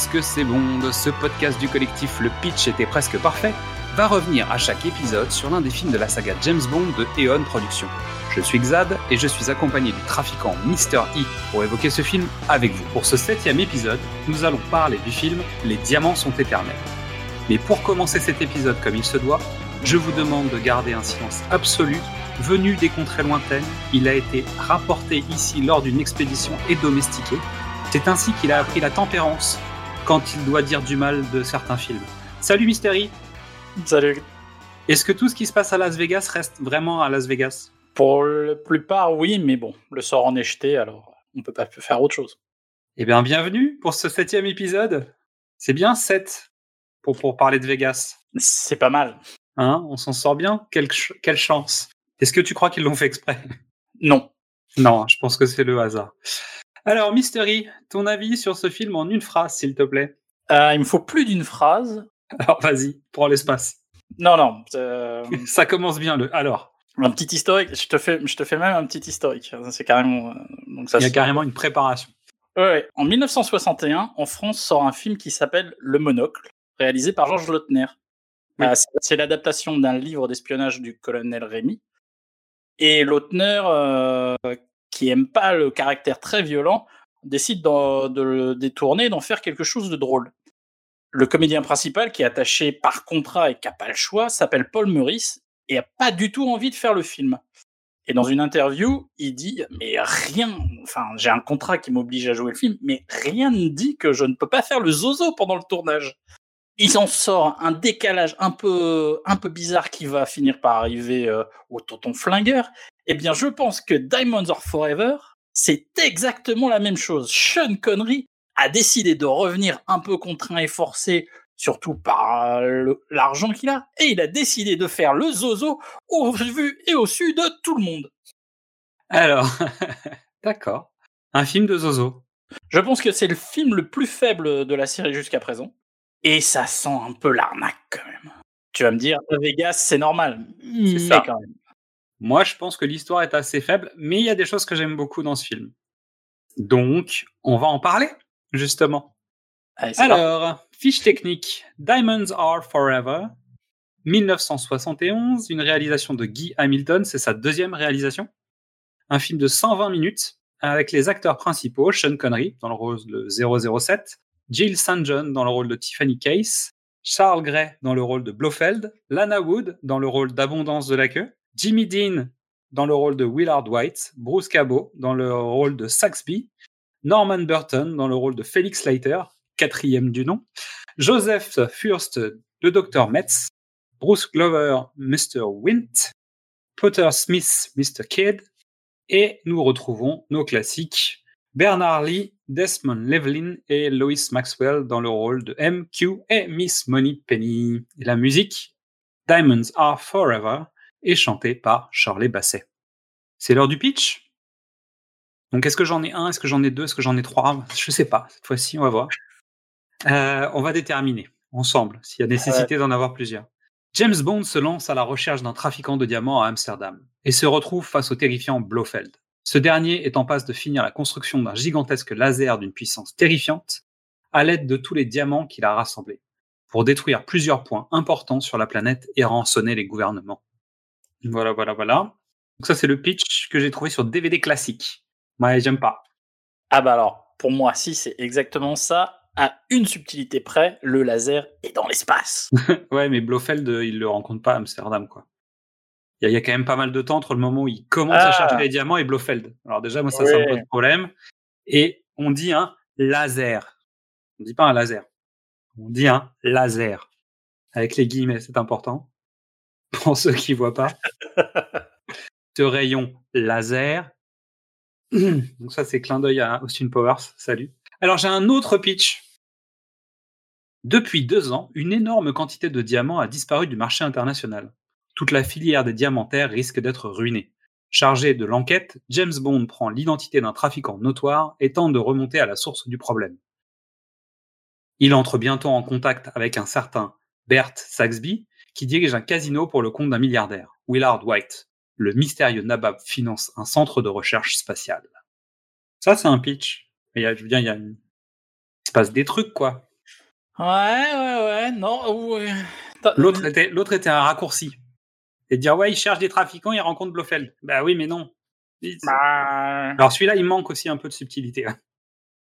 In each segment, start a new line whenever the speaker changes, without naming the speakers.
Qu'est-ce que c'est bon de ce podcast du collectif Le Pitch était presque parfait va revenir à chaque épisode sur l'un des films de la saga James Bond de Eon Productions. Je suis Xad et je suis accompagné du trafiquant Mr. E pour évoquer ce film avec vous. Pour ce septième épisode, nous allons parler du film Les diamants sont éternels. Mais pour commencer cet épisode comme il se doit, je vous demande de garder un silence absolu. Venu des contrées lointaines, il a été rapporté ici lors d'une expédition et domestiqué. C'est ainsi qu'il a appris la tempérance quand il doit dire du mal de certains films. Salut Mystery
Salut.
Est-ce que tout ce qui se passe à Las Vegas reste vraiment à Las Vegas?
Pour la plupart, oui, mais bon, le sort en est jeté, alors on peut pas faire autre chose.
Eh bien, bienvenue pour ce septième épisode. C'est bien sept pour, pour parler de Vegas.
C'est pas mal.
Hein On s'en sort bien? Quelle, ch- quelle chance. Est-ce que tu crois qu'ils l'ont fait exprès?
Non.
Non, je pense que c'est le hasard. Alors, Mystery, ton avis sur ce film en une phrase, s'il te plaît
Euh, il me faut plus d'une phrase.
Alors, vas-y, prends l'espace.
Non, non. euh,
Ça commence bien, le. Alors,
un petit historique. Je te fais, je te fais même un petit historique. C'est carrément. euh, Donc ça.
il y a
se-
carrément une préparation.
Ouais, ouais. En 1961, en France sort un film qui s'appelle Le Monocle, réalisé par Georges Lautner.
Oui.
Euh, c'est- l'adaptation d'un livre d'espionnage du colonel Rémy. Et Lautner, qui aime pas le caractère très violent, décide d'en- de le détourner, d'en faire quelque chose de drôle. Le comédien principal, qui est attaché par contrat et qui n'a pas le choix, s'appelle Paul Meurice et a pas du tout envie de faire le film. Et dans une interview, il dit mais rien, enfin j'ai un contrat qui m'oblige à jouer le film, mais rien ne dit que je ne peux pas faire le zozo pendant le tournage. Il en sort un décalage un peu un peu bizarre qui va finir par arriver euh, au tonton flingueur. Eh bien, je pense que Diamonds Are Forever, c'est exactement la même chose. Sean Connery a décidé de revenir un peu contraint et forcé, surtout par euh, l'argent qu'il a, et il a décidé de faire le zozo au vu et au su de tout le monde.
Alors, d'accord. Un film de Zozo.
Je pense que c'est le film le plus faible de la série jusqu'à présent. Et ça sent un peu l'arnaque quand même. Tu vas me dire, Vegas, c'est normal. Mais
ça.
quand même.
Moi, je pense que l'histoire est assez faible, mais il y a des choses que j'aime beaucoup dans ce film. Donc, on va en parler, justement.
Allez.
Alors, fiche technique. Diamonds Are Forever. 1971, une réalisation de Guy Hamilton, c'est sa deuxième réalisation. Un film de 120 minutes avec les acteurs principaux, Sean Connery dans le rôle de 007, Jill St. John dans le rôle de Tiffany Case, Charles Gray dans le rôle de Blofeld, Lana Wood dans le rôle d'Abondance de la queue, Jimmy Dean dans le rôle de Willard White, Bruce Cabot dans le rôle de Saxby, Norman Burton dans le rôle de Felix Leiter, quatrième du nom, Joseph Furst, le docteur Metz, Bruce Glover, Mr. Wint, Potter Smith, Mr. Kidd, et nous retrouvons nos classiques Bernard Lee, Desmond Llewellyn et Lois Maxwell dans le rôle de MQ et Miss Money Penny. Et la musique Diamonds Are Forever est chantée par Charlie Basset. C'est l'heure du pitch? Donc, est-ce que j'en ai un? Est-ce que j'en ai deux? Est-ce que j'en ai trois? Je sais pas. Cette fois-ci, on va voir. Euh, on va déterminer ensemble s'il y a nécessité d'en avoir plusieurs. James Bond se lance à la recherche d'un trafiquant de diamants à Amsterdam et se retrouve face au terrifiant Blofeld. Ce dernier est en passe de finir la construction d'un gigantesque laser d'une puissance terrifiante à l'aide de tous les diamants qu'il a rassemblés pour détruire plusieurs points importants sur la planète et rançonner les gouvernements. Voilà, voilà, voilà. Donc ça, c'est le pitch que j'ai trouvé sur DVD classique. Ouais, j'aime pas.
Ah bah alors, pour moi, si c'est exactement ça, à une subtilité près, le laser est dans l'espace.
Ouais, mais Blofeld, euh, il le rencontre pas à Amsterdam, quoi. Il y, a- il y a quand même pas mal de temps entre le moment où il commence à
Ah.
chercher les diamants et Blofeld. Alors déjà, moi, ça, ça me pose problème. Et on dit un laser. On dit pas un laser. On dit un laser. Avec les guillemets, c'est important. Pour ceux qui voient pas. Ce rayon laser. Donc ça, c'est clin d'œil à Austin Powers. Salut. Alors, j'ai un autre pitch. Depuis deux ans, une énorme quantité de diamants a disparu du marché international. Toute la filière des diamantaires risque d'être ruinée. Chargé de l'enquête, James Bond prend l'identité d'un trafiquant notoire et tente de remonter à la source du problème. Il entre bientôt en contact avec un certain Bert Saxby, qui dirige un casino pour le compte d'un milliardaire, Willard White. Le mystérieux nabab finance un centre de recherche spatiale. Ça, c'est un pitch. Il y a- je veux dire, il y a une- se passe des trucs, quoi.
Ouais, ouais, ouais, non. ouais. T'as-
L'autre était, l'autre était un raccourci. Et dire, ouais, il cherche des trafiquants, il rencontre Blofeld. Bah oui, mais non. Il-
Bah,
Alors celui-là, il manque aussi un peu de subtilité. hein.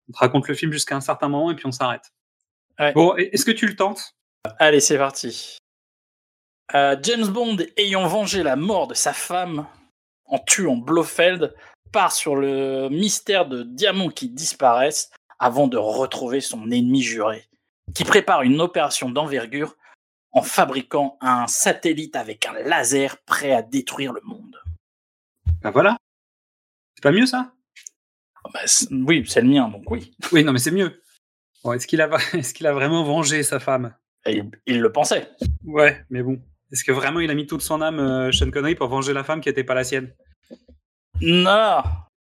On te raconte le film jusqu'à un certain moment et puis on s'arrête.
Ouais.
Bon, est-ce que tu le tentes?
Allez, c'est parti. Euh, James Bond, ayant vengé la mort de sa femme en tuant Blofeld, part sur le mystère de diamants qui disparaissent avant de retrouver son ennemi juré, qui prépare une opération d'envergure en fabriquant un satellite avec un laser prêt à détruire le monde.
Ben voilà. C'est pas mieux ça?
Ah c'est- oui, c'est le mien, donc oui.
Oui, non, mais c'est mieux. Bon, est-ce qu'il a, vraiment vengé sa femme?
Il le pensait.
Ouais, mais bon. Est-ce que vraiment il a mis toute son âme, euh, Sean Connery, pour venger la femme qui n'était pas la sienne?
Non,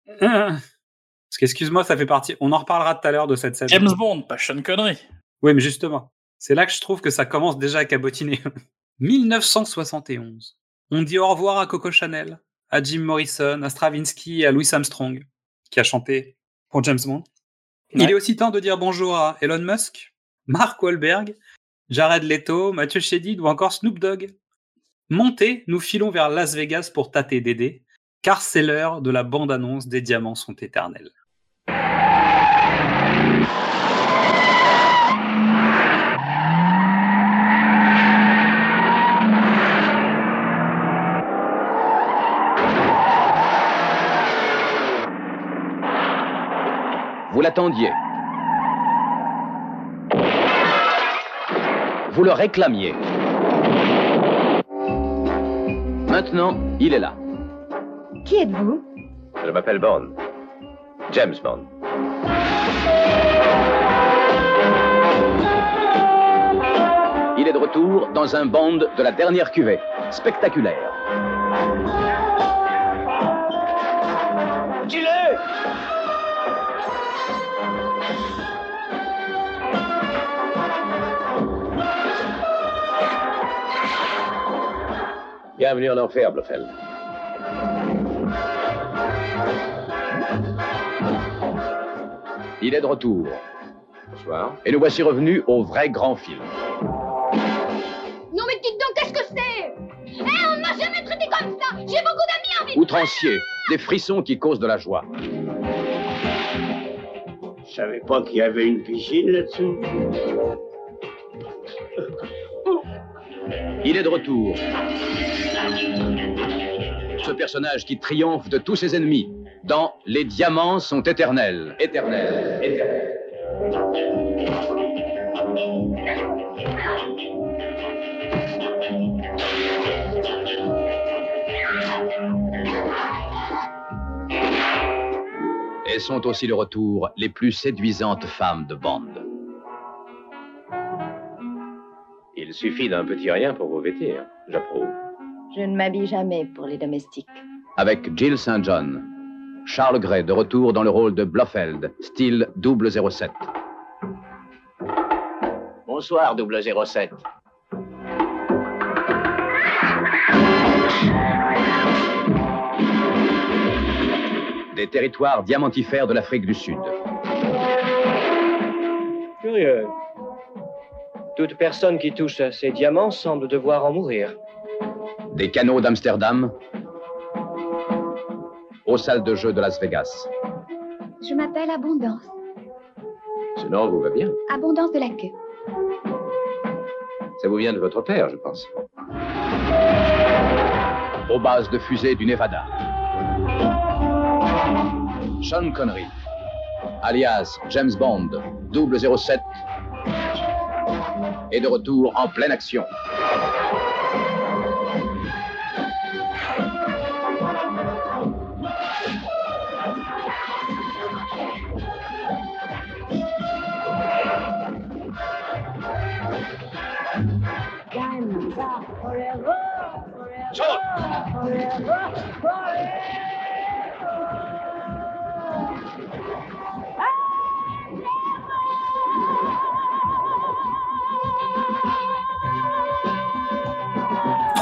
Parce qu'excuse-moi, ça fait partie. On en reparlera tout à l'heure de cette scène.
James Bond, pas Sean Connery.
Oui, mais justement, c'est là que je trouve que ça commence déjà à cabotiner. 1971. On dit au revoir à Coco Chanel, à Jim Morrison, à Stravinsky et à Louis Armstrong, qui a chanté pour James Bond. Il est aussi temps de dire bonjour à Elon Musk, Mark Wahlberg, Jared Leto, Mathieu Chédid ou encore Snoop Dogg. Montez, nous filons vers Las Vegas pour tâter Dédé, car c'est l'heure de la bande-annonce des diamants sont éternels.
Vous l'attendiez. Vous le réclamiez. Maintenant, il est là.
Qui êtes-vous?
Je m'appelle Bond. James Bond. Il est de retour dans un Bond de la dernière cuvée. Spectaculaire. Bienvenue en enfer, Blofeld. Il est de retour. Bonsoir. Et nous voici revenus au vrai grand film.
Non mais dites donc, qu'est-ce que c'est? Eh, on m'a jamais traité comme ça J'ai beaucoup d'amis en vie
Outrancier, des frissons qui causent de la joie.
Je savais pas qu'il y avait une piscine là-dessous.
Il est de retour. Ce personnage qui triomphe de tous ses ennemis dans Les diamants sont éternels. Éternels. Éternels. Et sont aussi de retour les plus séduisantes femmes de bande.
Il suffit d'un petit rien pour vous vêtir. J'approuve.
Je ne m'habille jamais pour les domestiques.
avec Jill St. John. Charles Gray de retour dans le rôle de Blofeld, style 007.
Bonsoir, 007.
Des territoires diamantifères de l'Afrique du Sud.
Curieux. Toute personne qui touche à ces diamants semble devoir en mourir.
Des canaux d'Amsterdam. Aux salles de jeu de Las Vegas.
Je m'appelle Abondance.
Ce nom vous va bien.
Abondance de la queue.
Ça vous vient de votre père, je pense.
Aux bases de fusées du Nevada. Sean Connery, alias James Bond, 007, est de retour en pleine action.
–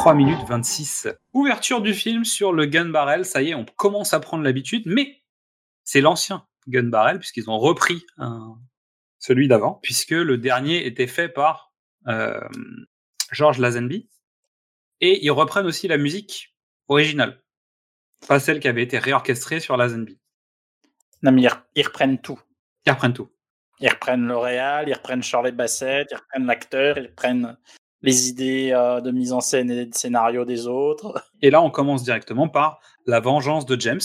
3 minutes 26. Ouverture du film sur le gun barrel. Ça y est, on commence à prendre l'habitude, mais c'est l'ancien gun barrel, puisqu'ils ont repris celui d'avant, puisque le dernier était fait par euh, George Lazenby. Et ils reprennent aussi la musique originale, pas celle qui avait été réorchestrée sur Lazenby.
Non, mais ils, re- ils reprennent tout.
Ils reprennent tout.
Ils reprennent le réal, ils reprennent Shirley Bassett, ils reprennent l'acteur, ils reprennent les idées euh, de mise en scène et de scénario des autres.
Et là, on commence directement par la vengeance de James,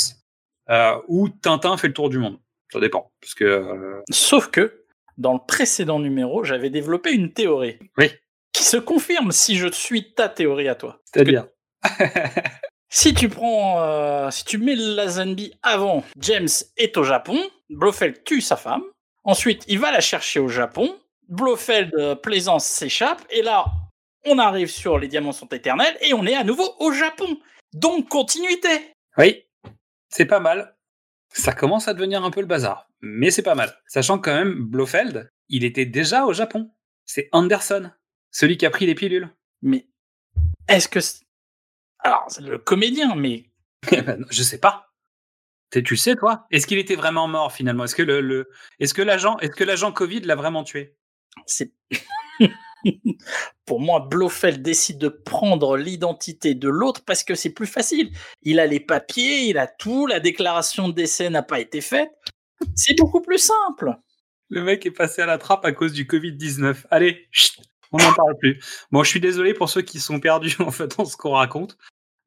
euh, où Tintin fait le tour du monde. Ça dépend, parce que euh,
Sauf que, dans le précédent numéro, j'avais développé une théorie.
Oui.
Qui se confirme si je suis ta théorie à toi.
c'est-à-dire.
Si tu prends, euh, si tu mets Lazenby avant, James est au Japon, Blofeld tue sa femme, ensuite il va la chercher au Japon, Blofeld, euh, Plaisance s'échappe, et là, on arrive sur Les Diamants sont éternels, et on est à nouveau au Japon. Donc, continuité.
Oui, c'est pas mal. Ça commence à devenir un peu le bazar, mais c'est pas mal. Sachant que quand même, Blofeld, il était déjà au Japon. C'est Anderson, celui qui a pris les pilules.
Mais est-ce que... c'est- Alors, c'est le comédien, mais
Eh ben, non, je sais pas. T'es- Tu sais, toi? Est-ce qu'il était vraiment mort finalement? Est-ce que le, le- est-ce que l'agent, est-ce que l'agent Covid l'a vraiment tué?
C'est... Pour moi, Blofeld décide de prendre l'identité de l'autre parce que c'est plus facile. Il a les papiers, il a tout, la déclaration de décès n'a pas été faite. C'est beaucoup plus simple.
Le mec est passé à la trappe à cause du Covid 19. Allez, chut, on n'en parle plus. Bon, je suis désolé pour ceux qui sont perdus en fait dans ce qu'on raconte.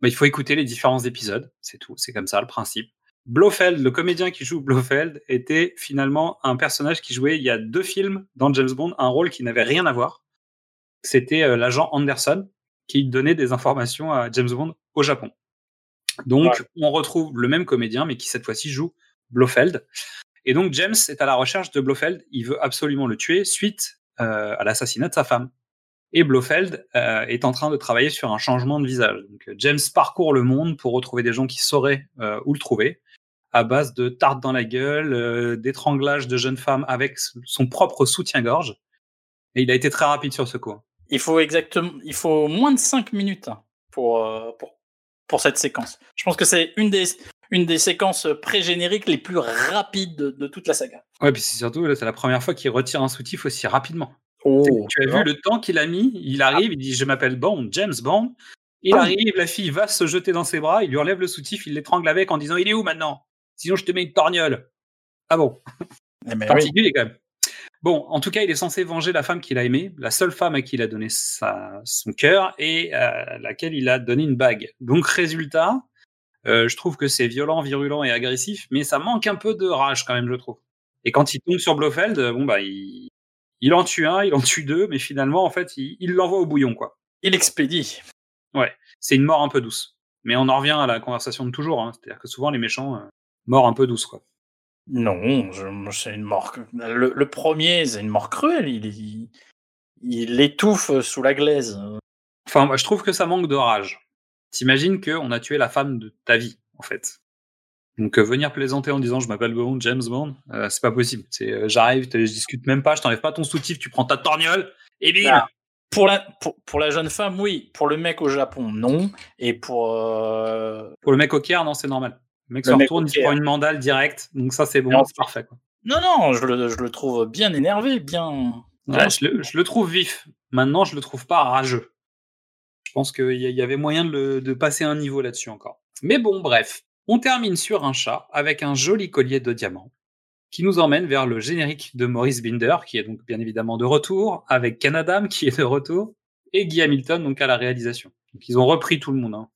Mais il faut écouter les différents épisodes, c'est tout. C'est comme ça le principe. Blofeld, le comédien qui joue Blofeld, était finalement un personnage qui jouait il y a deux films dans James Bond, un rôle qui n'avait rien à voir. C'était euh, l'agent Anderson qui donnait des informations à James Bond au Japon. Donc,
Ouais.
on retrouve le même comédien, mais qui cette fois-ci joue Blofeld. Et donc, James est à la recherche de Blofeld. Il veut absolument le tuer suite à l'assassinat de sa femme. Et Blofeld euh, est en train de travailler sur un changement de visage. Donc, euh, James parcourt le monde pour retrouver des gens qui sauraient euh, où le trouver, à base de tartes dans la gueule, euh, d'étranglage de jeunes femmes avec son propre soutien-gorge. Et il a été très rapide sur ce coup.
Il faut exactement, il faut moins de 5 minutes hein, pour, euh, pour, pour cette séquence. Je pense que c'est une des, une des séquences pré-génériques les plus rapides de, de toute la saga.
Ouais, puis c'est surtout, là, c'est la première fois qu'il retire un soutif aussi rapidement.
Oh,
tu as vu le temps qu'il a mis Il arrive, il dit Je m'appelle Bond, James Bond. Il
Ah.
arrive, la fille va se jeter dans ses bras, il lui enlève le soutif, il l'étrangle avec en disant Il est où maintenant? Sinon, je te mets une torgnole. Ah bon?
Eh ben oui.
Particulier quand même. Bon, en tout cas, il est censé venger la femme qu'il a aimée, la seule femme à qui il a donné sa- son cœur et à laquelle il a donné une bague. Donc, résultat, euh, je trouve que c'est violent, virulent et agressif, mais ça manque un peu de rage quand même, je trouve. Et quand il tombe sur Blofeld, euh, bon bah il, il en tue un, il en tue deux, mais finalement, en fait, il l'envoie au bouillon, quoi.
Il expédie.
C'est une mort un peu douce. Mais on en revient à la conversation de toujours, hein. c'est-à-dire que souvent les méchants, euh, mort un peu douce, quoi.
Non, c'est une mort. Le, le premier, c'est une mort cruelle. Il, il, il étouffe sous la glaise.
Enfin, moi, je trouve que ça manque de rage. T'imagines qu'on a tué la femme de ta vie, en fait. Donc, euh, venir plaisanter en disant je m'appelle Bond, James Bond, euh, c'est pas possible. C'est euh, j'arrive, je discute même pas, je t'enlève pas ton soutif, tu prends ta torgnole et bim
Ah. Pour la, pour, pour la jeune femme, oui. Pour le mec au Japon, non. Et pour.
Pour le mec au Caire, non, c'est normal. Le mec
Le
se retourne, il prend une mandale direct, donc ça c'est bon, c'est parfait. Quoi.
Non, non, je le, je le trouve bien énervé, bien.
Ouais, je, le, je le trouve vif. Maintenant, je le trouve pas rageux. Je pense qu'il y, avait moyen de, le- de passer un niveau là-dessus encore. Mais bon, bref. On termine sur un chat avec un joli collier de diamants qui nous emmène vers le générique de Maurice Binder, qui est donc bien évidemment de retour, avec Canadam qui est de retour, et Guy Hamilton donc à la réalisation. Donc ils ont repris tout le monde. hein.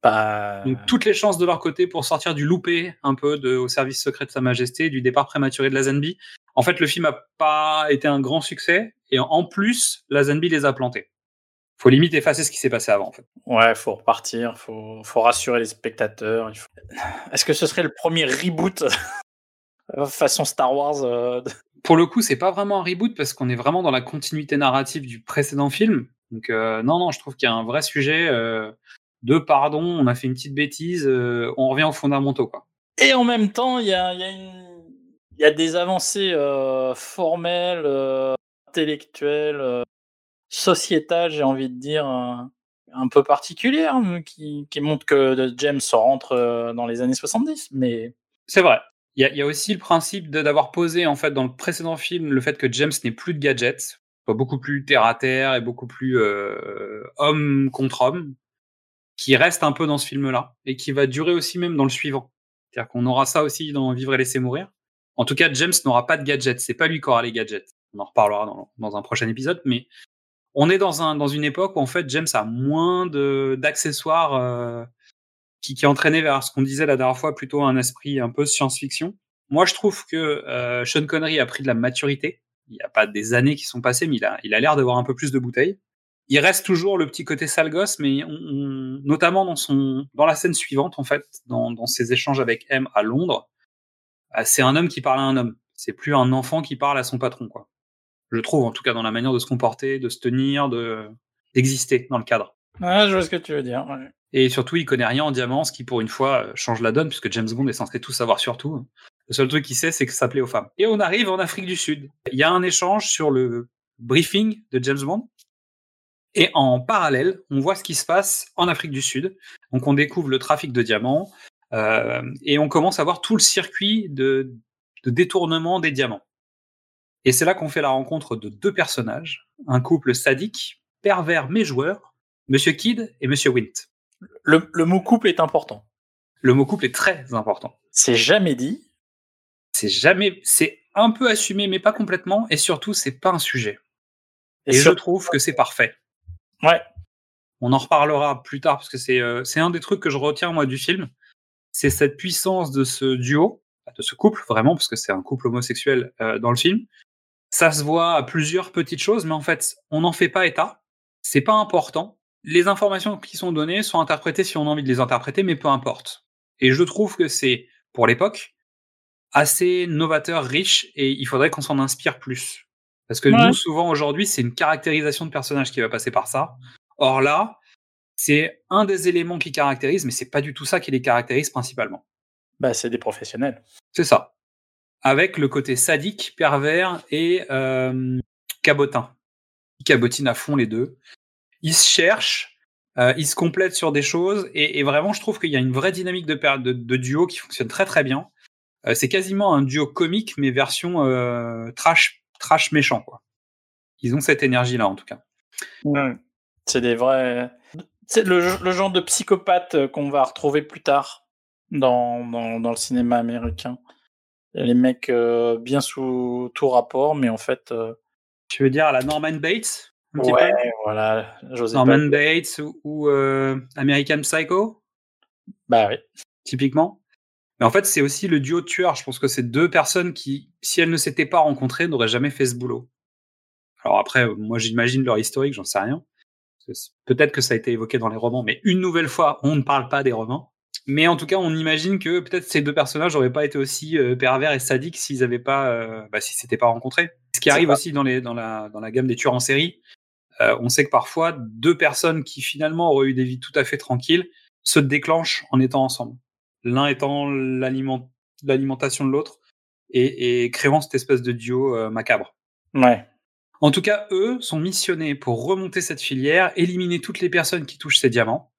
Pas...
Donc toutes les chances de leur côté pour sortir du loupé un peu de, au service secret de Sa Majesté, du départ prématuré de la Zenby. En fait, le film a pas été un grand succès et en plus, la Zenby les a plantés. Faut limite effacer ce qui s'est passé avant. En fait.
Ouais, faut repartir, faut, faut rassurer les spectateurs. faut- Est-ce que ce serait le premier reboot façon Star Wars euh,
Pour le coup, c'est pas vraiment un reboot parce qu'on est vraiment dans la continuité narrative du précédent film. Donc euh, non, non, je trouve qu'il y a un vrai sujet euh, de pardon. On a fait une petite bêtise, euh, on revient aux fondamentaux quoi.
Et en même temps, il y a, y, a une- y a des avancées euh, formelles, euh, intellectuelles, euh, sociétales, j'ai envie de dire, euh, un peu particulières, euh, qui, montrent que James rentre euh, dans les années 70. Mais
C'est vrai. Il y, a, aussi le principe d'avoir posé en fait dans le précédent film le fait que James n'ait plus de gadgets, soit beaucoup plus terre à terre et beaucoup plus euh, homme contre homme, qui reste un peu dans ce film-là et qui va durer aussi même dans le suivant. C'est-à-dire qu'on aura ça aussi dans Vivre et laisser mourir. En tout cas, James n'aura pas de gadgets. C'est pas lui qui aura les gadgets. On en reparlera dans, dans un prochain épisode, mais on est dans un dans une époque où en fait James a moins d'accessoires euh, qui, qui entraînaient vers ce qu'on disait la dernière fois, plutôt un esprit un peu science-fiction. Moi, je trouve que euh, Sean Connery a pris de la maturité. Il n'y a pas des années qui sont passées, mais il a il a l'air d'avoir un peu plus de bouteilles. Il reste toujours le petit côté sale gosse, mais on, on- notamment dans son dans la scène suivante en fait, dans, dans ses échanges avec M à Londres, euh, c'est un homme qui parle à un homme. C'est plus un enfant qui parle à son patron, quoi. Je trouve, en tout cas, dans la manière de se comporter, de se tenir, de d'exister dans le cadre.
Ah, je vois ce que tu veux dire. ouais.
Et surtout, il connaît rien en diamant, ce qui pour une fois euh, change la donne, puisque James Bond est censé tout savoir sur tout. Le seul truc qu'il sait, c'est que ça plaît aux femmes. Et on arrive en Afrique du Sud. Il y a un échange sur le briefing de James Bond. Et en parallèle, on voit ce qui se passe en Afrique du Sud. Donc on découvre le trafic de diamants euh, et on commence à voir tout le circuit de, de détournement des diamants. Et c'est là qu'on fait la rencontre de deux personnages, un couple sadique, pervers mais joueur, Monsieur Kidd et Monsieur Wint.
Le, le mot couple est important.
Le mot couple est très important.
C'est jamais dit.
C'est jamais, c'est un peu assumé, mais pas complètement, et surtout, c'est pas un sujet. Et,
sur-
je trouve que c'est parfait.
Ouais.
On en reparlera plus tard parce que c'est euh, c'est un des trucs que je retiens moi du film, c'est cette puissance de ce duo, de ce couple vraiment parce que c'est un couple homosexuel euh, dans le film. Ça se voit à plusieurs petites choses, mais en fait, on n'en fait pas état. C'est pas important. Les informations qui sont données sont interprétées si on a envie de les interpréter, mais peu importe. Et je trouve que c'est pour l'époque assez novateur, riche, et il faudrait qu'on s'en inspire plus. Parce que
Ouais.
nous, souvent aujourd'hui, c'est une caractérisation de personnage qui va passer par ça. Or là, c'est un des éléments qui caractérise, mais c'est pas du tout ça qui les caractérise principalement.
Bah, c'est des professionnels.
C'est ça. Avec le côté sadique, pervers et euh, cabotin. Ils cabotinent à fond les deux. Ils se cherchent, euh, ils se complètent sur des choses, et, et vraiment, je trouve qu'il y a une vraie dynamique de, per- de, de duo qui fonctionne très très bien. Euh, c'est quasiment un duo comique, mais version euh, trash, trash méchant, quoi. Ils ont cette énergie-là, en tout cas.
C'est des vrais. C'est le, le genre de psychopathe qu'on va retrouver plus tard dans, dans, dans le cinéma américain. Les mecs euh, bien sous tout rapport, mais en fait. euh,
Tu veux dire à la Norman Bates
ouais, voilà.
Norman Bates ou, ou, euh, American Psycho?
Bah oui.
typiquement. Mais en fait, c'est aussi le duo de tueurs. Je pense que c'est deux personnes qui, si elles ne s'étaient pas rencontrées, n'auraient jamais fait ce boulot. Alors après, moi, j'imagine leur historique, j'en sais rien. Peut-être que ça a été évoqué dans les romans, mais une nouvelle fois, on ne parle pas des romans. Mais en tout cas, on imagine que peut-être ces deux personnages n'auraient pas été aussi euh, pervers et sadiques s'ils n'avaient pas, euh, bah, s'ils s'étaient pas rencontrés. Ce qui arrive
pas-
aussi dans, les, dans, la, dans la gamme des tueurs en série. Euh, on sait que parfois, deux personnes qui finalement auraient eu des vies tout à fait tranquilles se déclenchent en étant ensemble. L'un étant l'aliment- l'alimentation de l'autre et, et créant cette espèce de duo euh, macabre.
Ouais.
En tout cas, eux sont missionnés pour remonter cette filière, éliminer toutes les personnes qui touchent ces diamants.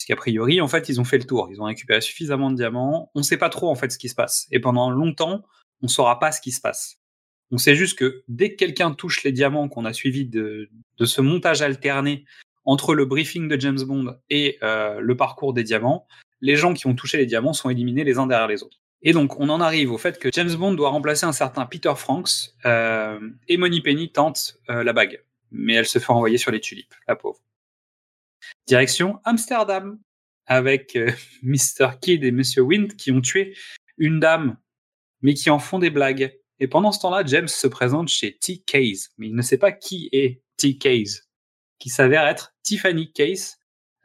Parce qu'a priori, en fait, ils ont fait le tour. Ils ont récupéré suffisamment de diamants. On ne sait pas trop, en fait, ce qui se passe. Et pendant longtemps, on ne saura pas ce qui se passe. On sait juste que dès que quelqu'un touche les diamants qu'on a suivi de, de ce montage alterné entre le briefing de James Bond et euh, le parcours des diamants, les gens qui ont touché les diamants sont éliminés les uns derrière les autres. Et donc, on en arrive au fait que James Bond doit remplacer un certain Peter Franks euh, et Money Penny tente euh, la bague. Mais elle se fait envoyer sur les tulipes, la pauvre. Direction Amsterdam, avec euh, Mr. Kidd et Monsieur Wint qui ont tué une dame, mais qui en font des blagues. Et pendant ce temps-là, James se présente chez T. Case, mais il ne sait pas qui est T. Case, qui s'avère être Tiffany Case,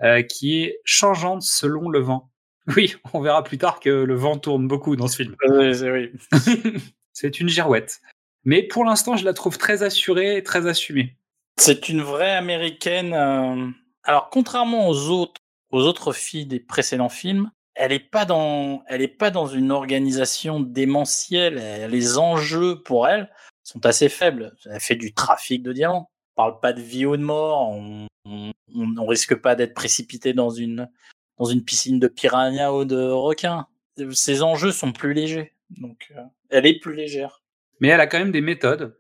euh, qui est changeante selon le vent. Oui, on verra plus tard que le vent tourne beaucoup dans ce film.
Oui, c'est- oui.
C'est une girouette. Mais pour l'instant, je la trouve très assurée et très assumée.
C'est une vraie américaine. euh, Alors, contrairement aux autres, aux autres filles des précédents films, elle est pas dans, elle est pas dans une organisation démentielle. Elle- Les enjeux pour elle sont assez faibles. Elle fait du trafic de diamants. On parle pas de vie ou de mort. On, on, risque pas d'être précipité dans une, dans une piscine de piranha ou de requins. Ces enjeux sont plus légers. Donc, euh, elle est plus légère.
Mais elle a quand même des méthodes.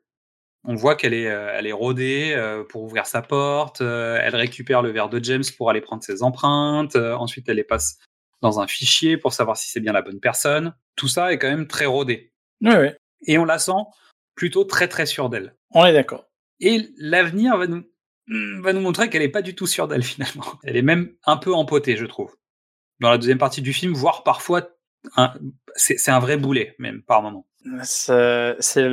On voit qu'elle est, euh, elle est rodée euh, pour ouvrir sa porte. euh, elle récupère le verre de James pour aller prendre ses empreintes. ensuite, elle les passe dans un fichier pour savoir si c'est bien la bonne personne. Tout ça est quand même très rodé.
Oui, oui,
Et on la sent plutôt très très sûre d'elle.
on est d'accord.
Et l'avenir va nous, hmm, va nous montrer qu'elle n'est pas du tout sûre d'elle finalement. Elle est même un peu empotée, je trouve. Dans la deuxième partie du film, voire parfois, c'est un vrai boulet, même par moment.
C'est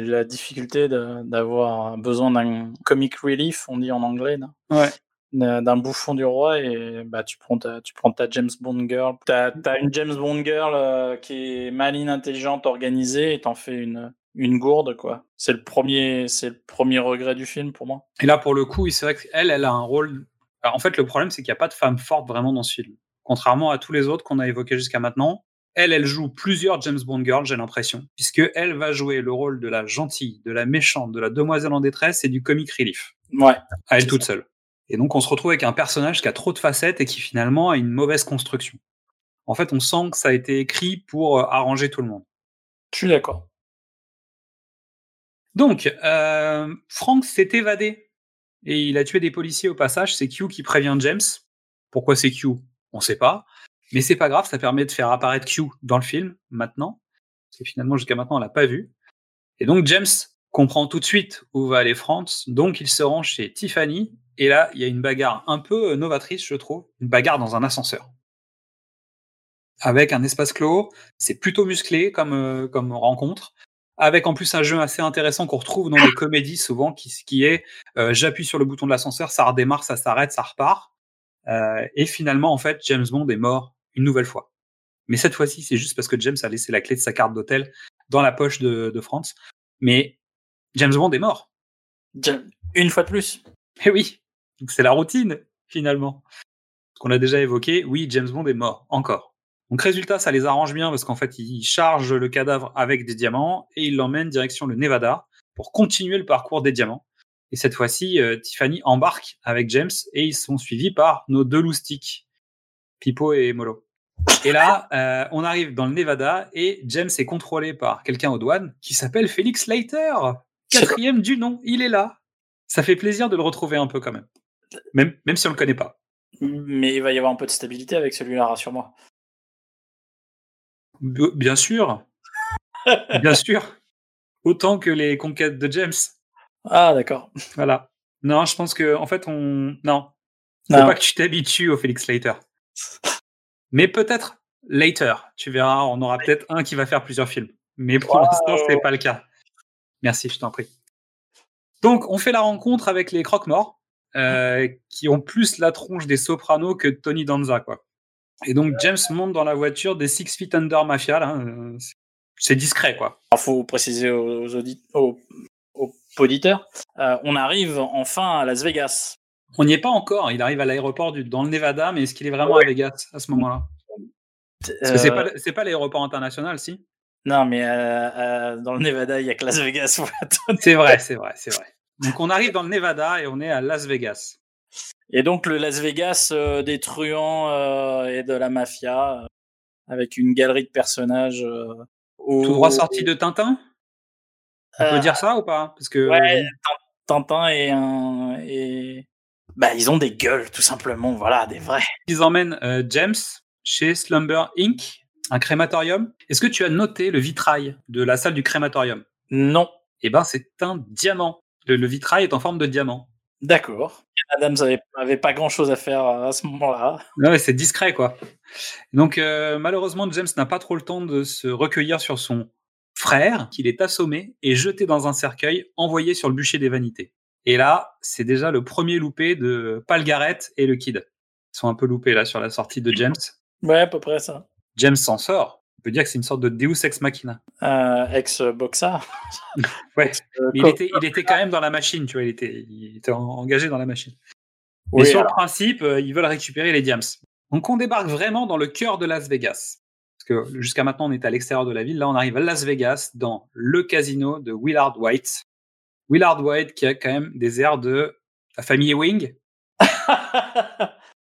la difficulté d'avoir besoin d'un comic relief, on dit en anglais.
Ouais.
d'un bouffon du roi et bah tu prends ta tu prends ta James Bond girl t'as as une James Bond girl euh, qui est maline intelligente organisée et t'en fais une une gourde quoi c'est le premier c'est le premier regret du film pour moi
Et là, pour le coup, c'est vrai qu'elle, elle a un rôle. Alors, en fait, le problème, c'est qu'il n'y a pas de femme forte vraiment dans ce film. Contrairement à tous les autres qu'on a évoqués jusqu'à maintenant, elle, elle joue plusieurs James Bond girls, j'ai l'impression, puisque elle va jouer le rôle de la gentille, de la méchante, de la demoiselle en détresse et du comic relief.
ouais
à elle toute seule. Et donc, on se retrouve avec un personnage qui a trop de facettes et qui finalement a une mauvaise construction. En fait, on sent que ça a été écrit pour euh, arranger tout le monde.
je suis d'accord
Donc, euh, Frank s'est évadé et il a tué des policiers au passage. C'est Q qui prévient James. Pourquoi c'est Q? On sait pas. Mais c'est pas grave, ça permet de faire apparaître Q dans le film maintenant. Parce que finalement, jusqu'à maintenant, on l'a pas vu. Et donc, James comprend tout de suite où va aller Frank. Donc, il se rend chez Tiffany. Et là, il y a une bagarre un peu euh, novatrice, je trouve. Une bagarre dans un ascenseur. Avec un espace clos. C'est plutôt musclé comme, euh, comme rencontre avec en plus un jeu assez intéressant qu'on retrouve dans les comédies souvent, qui, qui est euh, j'appuie sur le bouton de l'ascenseur, ça redémarre, ça s'arrête, ça repart. Euh, et finalement, en fait, James Bond est mort une nouvelle fois. Mais cette fois-ci, c'est juste parce que James a laissé la clé de sa carte d'hôtel dans la poche de, de France. Mais James Bond est mort.
Une fois de plus
Eh oui, donc c'est la routine finalement. Ce qu'on a déjà évoqué, oui, James Bond est mort encore. Donc résultat, ça les arrange bien parce qu'en fait, ils chargent le cadavre avec des diamants et ils l'emmènent direction le Nevada pour continuer le parcours des diamants. Et cette fois-ci, euh, Tiffany embarque avec James et ils sont suivis par nos deux loustiques, Pipo et Molo. Et là, euh, on arrive dans le Nevada et James est contrôlé par quelqu'un aux douanes qui s'appelle Félix Leiter, quatrième du nom. Il est là. Ça fait plaisir de le retrouver un peu quand même, même, même si on le connaît pas.
mais il va y avoir un peu de stabilité avec celui-là rassure-moi
Bien sûr, bien sûr, autant que les conquêtes de James.
ah d'accord
Voilà. Non, je pense que en fait, on non, faut
Non.
pas que tu t'habitues au Félix Leiter. Mais peut-être later. Tu verras, on aura peut-être un qui va faire plusieurs films. Mais pour
Wow.
l'instant, c'est pas le cas. Merci, je t'en prie. Donc, on fait la rencontre avec les croque-morts, euh, qui ont plus la tronche des sopranos que Tony Danza, quoi. Et donc, James monte dans la voiture des Six Feet Under Mafia, là. euh, c'est- discret, quoi.
Il faut préciser aux auditeurs, euh, on arrive enfin à Las Vegas.
On n'y est pas encore. Il arrive à l'aéroport du- dans le Nevada, mais est-ce qu'il est vraiment à Vegas à ce moment-là? Parce que c'est
Euh,
pas, c'est pas l'aéroport international, si?
Non, mais euh, euh, dans le Nevada, il y a que Las Vegas.
C'est vrai, c'est vrai, c'est vrai. Donc on arrive dans le Nevada et on est à Las Vegas.
Et donc le Las Vegas euh, des truands et de la mafia, avec une galerie de personnages. au-
Tout droit sorti de Tintin? On peut dire ça ou pas? Parce que
Ouais, Tintin et un et bah ils ont des gueules tout simplement, voilà, des vrais.
ils emmènent euh, James chez Slumber Inc., un crématorium. Est-ce que tu as noté le vitrail de la salle du crématorium?
Non,
Eh ben, c'est un diamant. Le, le vitrail est en forme de diamant.
d'accord. Adams avait, avait pas grand chose à faire à ce moment-là.
Ouais, ouais, c'est discret, quoi. Donc, euh, malheureusement, James n'a pas trop le temps de se recueillir sur son frère, qu'il est assommé et jeté dans un cercueil, envoyé sur le bûcher des vanités. Et là, c'est déjà le premier loupé de Palgaret et le Kid. Ils sont un peu loupés là sur la sortie de James.
Ouais, à peu près ça.
James s'en sort. On peut dire que c'est une sorte de Deus ex machina.
Euh, ex boxa.
Ouais. Mais il était, il était quand même dans la machine, tu vois. Il était, il était en- engagé dans la machine. Mais
Oui,
sur
alors,
le principe, euh, ils veulent récupérer les diams. Donc on débarque vraiment dans le cœur de Las Vegas. Parce que jusqu'à maintenant, on est à l'extérieur de la ville. Là, on arrive à Las Vegas, dans le casino de Willard White. Willard White qui a quand même des airs de la famille Ewing.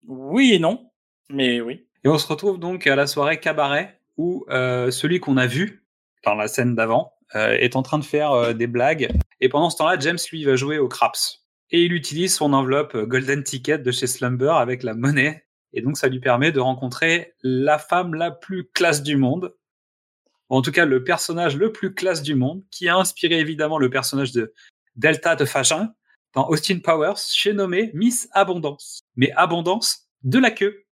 oui et non, mais oui.
Et on se retrouve donc à la soirée cabaret où euh, celui qu'on a vu dans la scène d'avant euh, est en train de faire euh, des blagues. Et pendant ce temps-là, James, lui, va jouer au craps. Et il utilise son enveloppe Golden Ticket de chez Slumber avec la monnaie. Et donc, ça lui permet de rencontrer la femme la plus classe du monde. En tout cas, le personnage le plus classe du monde, qui a inspiré évidemment le personnage de Delta de Fachin dans Austin Powers, chez nommé Miss Abondance. Mais Abondance de la queue.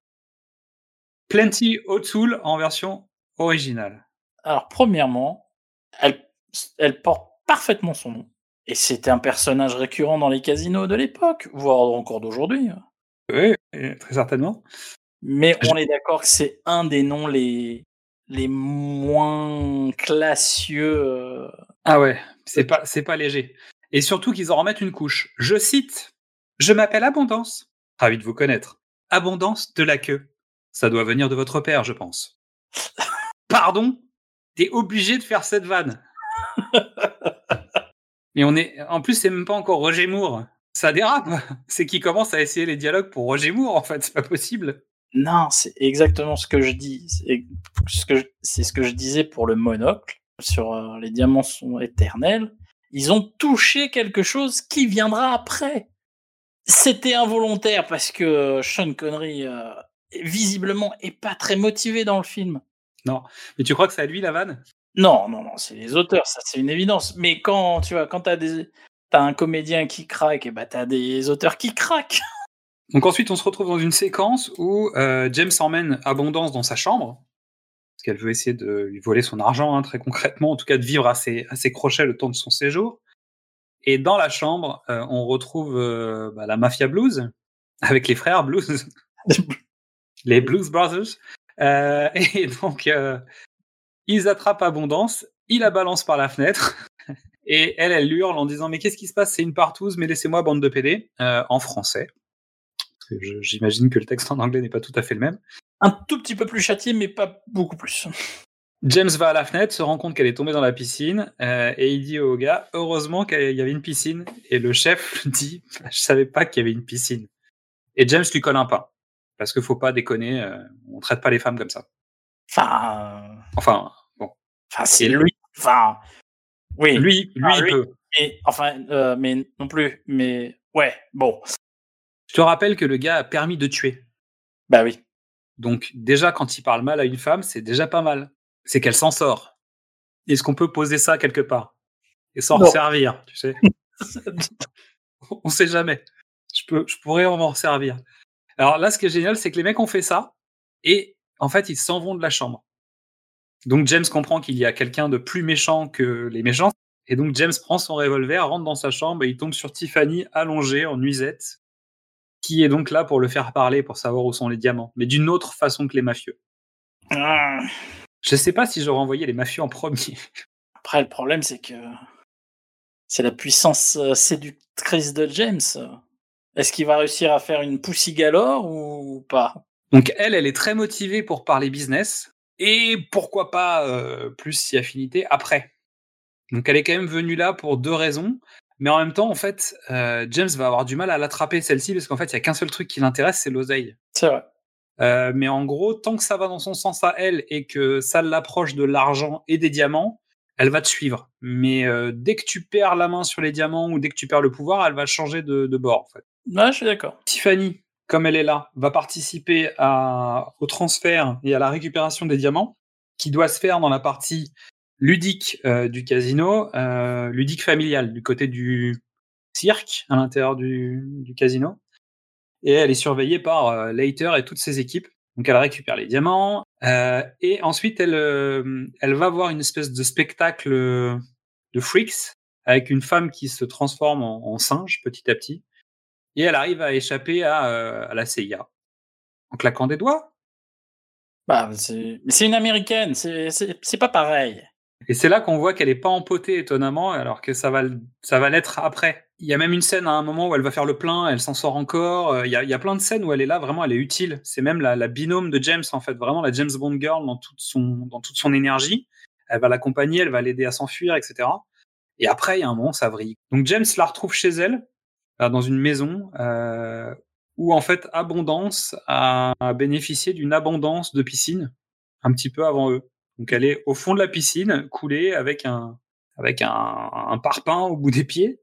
Plenty O'Toole en version originale.
Alors, premièrement, elle, elle porte parfaitement son nom. Et c'était un personnage récurrent dans les casinos de l'époque, voire encore d'aujourd'hui.
Oui, très certainement.
Mais on est d'accord que c'est un des noms les, les moins classieux. euh,
Ah ouais, c'est pas, c'est pas léger. Et surtout qu'ils en remettent une couche. Je cite Je m'appelle Abondance. Ravi de vous connaître. Abondance de la queue. Ça doit venir de votre père, je pense. Pardon? T'es obligé de faire cette vanne. Et on est. En plus, c'est même pas encore Roger Moore. Ça dérape. C'est qui commence à essayer les dialogues pour Roger Moore, en fait. C'est pas possible.
Non, c'est exactement ce que je dis. C'est ce que je, c'est ce que je disais pour le monocle sur euh, les diamants sont éternels. Ils ont touché quelque chose qui viendra après. C'était involontaire parce que Sean Connery euh, visiblement est pas très motivé dans le film.
Mais tu crois que c'est à lui la vanne?
Non, non, non, c'est les auteurs, ça c'est une évidence. Mais quand tu vois, quand t'as des t'as un comédien qui craque, et bah t'as des auteurs qui craquent.
Donc ensuite, on se retrouve dans une séquence où euh, James emmène Abondance dans sa chambre, parce qu'elle veut essayer de lui voler son argent, hein, très concrètement, en tout cas de vivre à ses, à ses crochets le temps de son séjour. Et dans la chambre, euh, on retrouve euh, bah, la Mafia Blues, avec les frères Blues, les Blues Brothers. Euh, et donc, euh, ils attrapent Abondance, ils la balancent par la fenêtre, et elle, elle hurle en disant Mais qu'est-ce qui se passe? C'est une partouze, mais laissez-moi, bande de PD, euh, en français. Que j'imagine que le texte en anglais n'est pas tout à fait le même.
Un tout petit peu plus châtié, mais pas beaucoup plus.
James va à la fenêtre, se rend compte qu'elle est tombée dans la piscine, euh, et il dit au gars Heureusement qu'il y avait une piscine. Et le chef dit Je savais pas qu'il y avait une piscine. Et James lui colle un pain. Parce qu'il faut pas déconner, euh, on traite pas les femmes comme ça.
Enfin, euh,
Enfin, bon.
enfin c'est lui. Enfin, oui.
Lui, lui,
Ah,
il
lui.
peut.
Mais, enfin, euh, mais non plus. Mais ouais, bon.
Je te rappelle que le gars a permis de tuer.
Bah oui.
Donc, déjà, quand il parle mal à une femme, c'est déjà pas mal. C'est qu'elle s'en sort. Est-ce qu'on peut poser ça quelque part? Et s'en servir, tu sais? On sait jamais. Je, peux, je pourrais en m'en servir. Alors là, ce qui est génial, c'est que les mecs ont fait ça et en fait, ils s'en vont de la chambre. Donc James comprend qu'il y a quelqu'un de plus méchant que les méchants. Et donc James prend son revolver, rentre dans sa chambre et il tombe sur Tiffany allongée en nuisette, qui est donc là pour le faire parler, pour savoir où sont les diamants, mais d'une autre façon que les mafieux.
Ah.
Je sais pas si j'aurais envoyé les mafieux en premier.
Après, le problème, c'est que c'est la puissance euh, séductrice de James. Est-ce qu'il va réussir à faire une Pussy Galore ou pas?
Donc elle, elle est très motivée pour parler business et pourquoi pas euh, plus si affinité après. Donc elle est quand même venue là pour deux raisons, mais en même temps, en fait, euh, James va avoir du mal à l'attraper celle-ci parce qu'en fait, il y a qu'un seul truc qui l'intéresse, c'est l'oseille.
C'est vrai.
Euh, mais en gros, tant que ça va dans son sens à elle et que ça l'approche de l'argent et des diamants, elle va te suivre. Mais euh, dès que tu perds la main sur les diamants ou dès que tu perds le pouvoir, elle va changer de, de bord. En fait.
Ouais, je suis d'accord.
Tiffany, comme elle est là, va participer à, au transfert et à la récupération des diamants, qui doit se faire dans la partie ludique euh, du casino, euh, ludique familial, du côté du cirque à l'intérieur du, du casino. Et elle est surveillée par euh, Leiter et toutes ses équipes. Donc elle récupère les diamants. euh, et ensuite, elle, euh, elle va voir une espèce de spectacle de freaks avec une femme qui se transforme en, singe petit à petit. Et elle arrive à échapper à, euh, à la CIA en claquant des doigts.
Bah, c'est une américaine, c'est pas pareil.
Et c'est là qu'on voit qu'elle est pas empotée étonnamment, alors que ça va, ça va l'être après. Il y a même une scène à un moment où elle va faire le plein, elle s'en sort encore. Euh, Il y, a, il y a plein de scènes où elle est là, vraiment, elle est utile. C'est même la, la binôme de James, en fait, vraiment la James Bond girl dans toute son, dans toute son énergie. Elle va l'accompagner, elle va l'aider à s'enfuir, etc. Et après, il y a un moment, ça vrille. Donc James la retrouve chez elle, euh, dans une maison, euh, où en fait Abondance a, a bénéficié d'une abondance de piscines un petit peu avant eux. Donc elle est au fond de la piscine, coulée avec un, avec un, un parpaing au bout des pieds.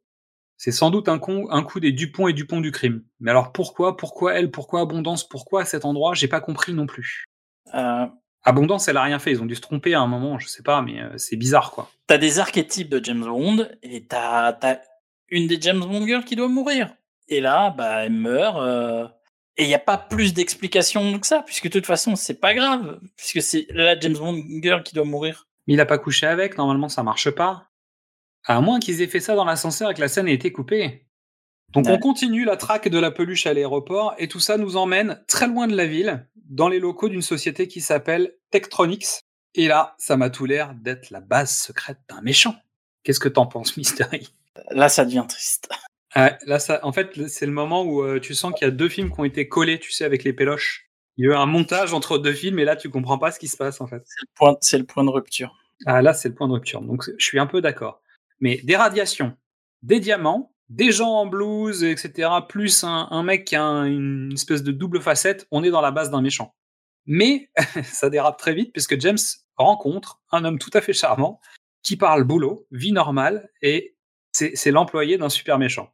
C'est sans doute un, con, un coup des Dupont et Dupont du crime. Mais alors pourquoi, pourquoi elle, pourquoi Abondance, pourquoi à cet endroit? J'ai pas compris non plus.
Euh,
Abondance, elle a rien fait. Ils ont dû se tromper à un moment, je sais pas, mais euh, c'est bizarre quoi.
t'as des archétypes de James Bond et t'as as une des James Bond girls qui doit mourir. Et là, bah, elle meurt. euh, et il n'y a pas plus d'explication que ça, puisque de toute façon, c'est pas grave, puisque c'est la James Bond girl qui doit mourir.
Mais il a pas couché avec, normalement ça marche pas. À moins qu'ils aient fait ça dans l'ascenseur et que la scène ait été coupée. Donc
Ouais.
on continue la traque de la peluche à l'aéroport et tout ça nous emmène très loin de la ville, dans les locaux d'une société qui s'appelle Tektronix. Et là, ça m'a tout l'air d'être la base secrète d'un méchant. Qu'est-ce que t'en penses, Mystery?
Là, ça devient triste.
Ah, Là, ça, en fait, c'est le moment où euh, tu sens qu'il y a deux films qui ont été collés, tu sais, avec les péloches. Il y a eu un montage entre deux films et là, tu comprends pas ce qui se passe, en fait.
C'est le point, c'est le point de rupture.
Ah là, c'est le point de rupture. Donc, je suis un peu d'accord. Mais des radiations, des diamants, des gens en blouse, etc., plus un, un mec qui a un- une espèce de double facette, on est dans la base d'un méchant. Mais ça dérape très vite puisque James rencontre un homme tout à fait charmant qui parle boulot, vie normale, et c'est l'employé d'un super méchant.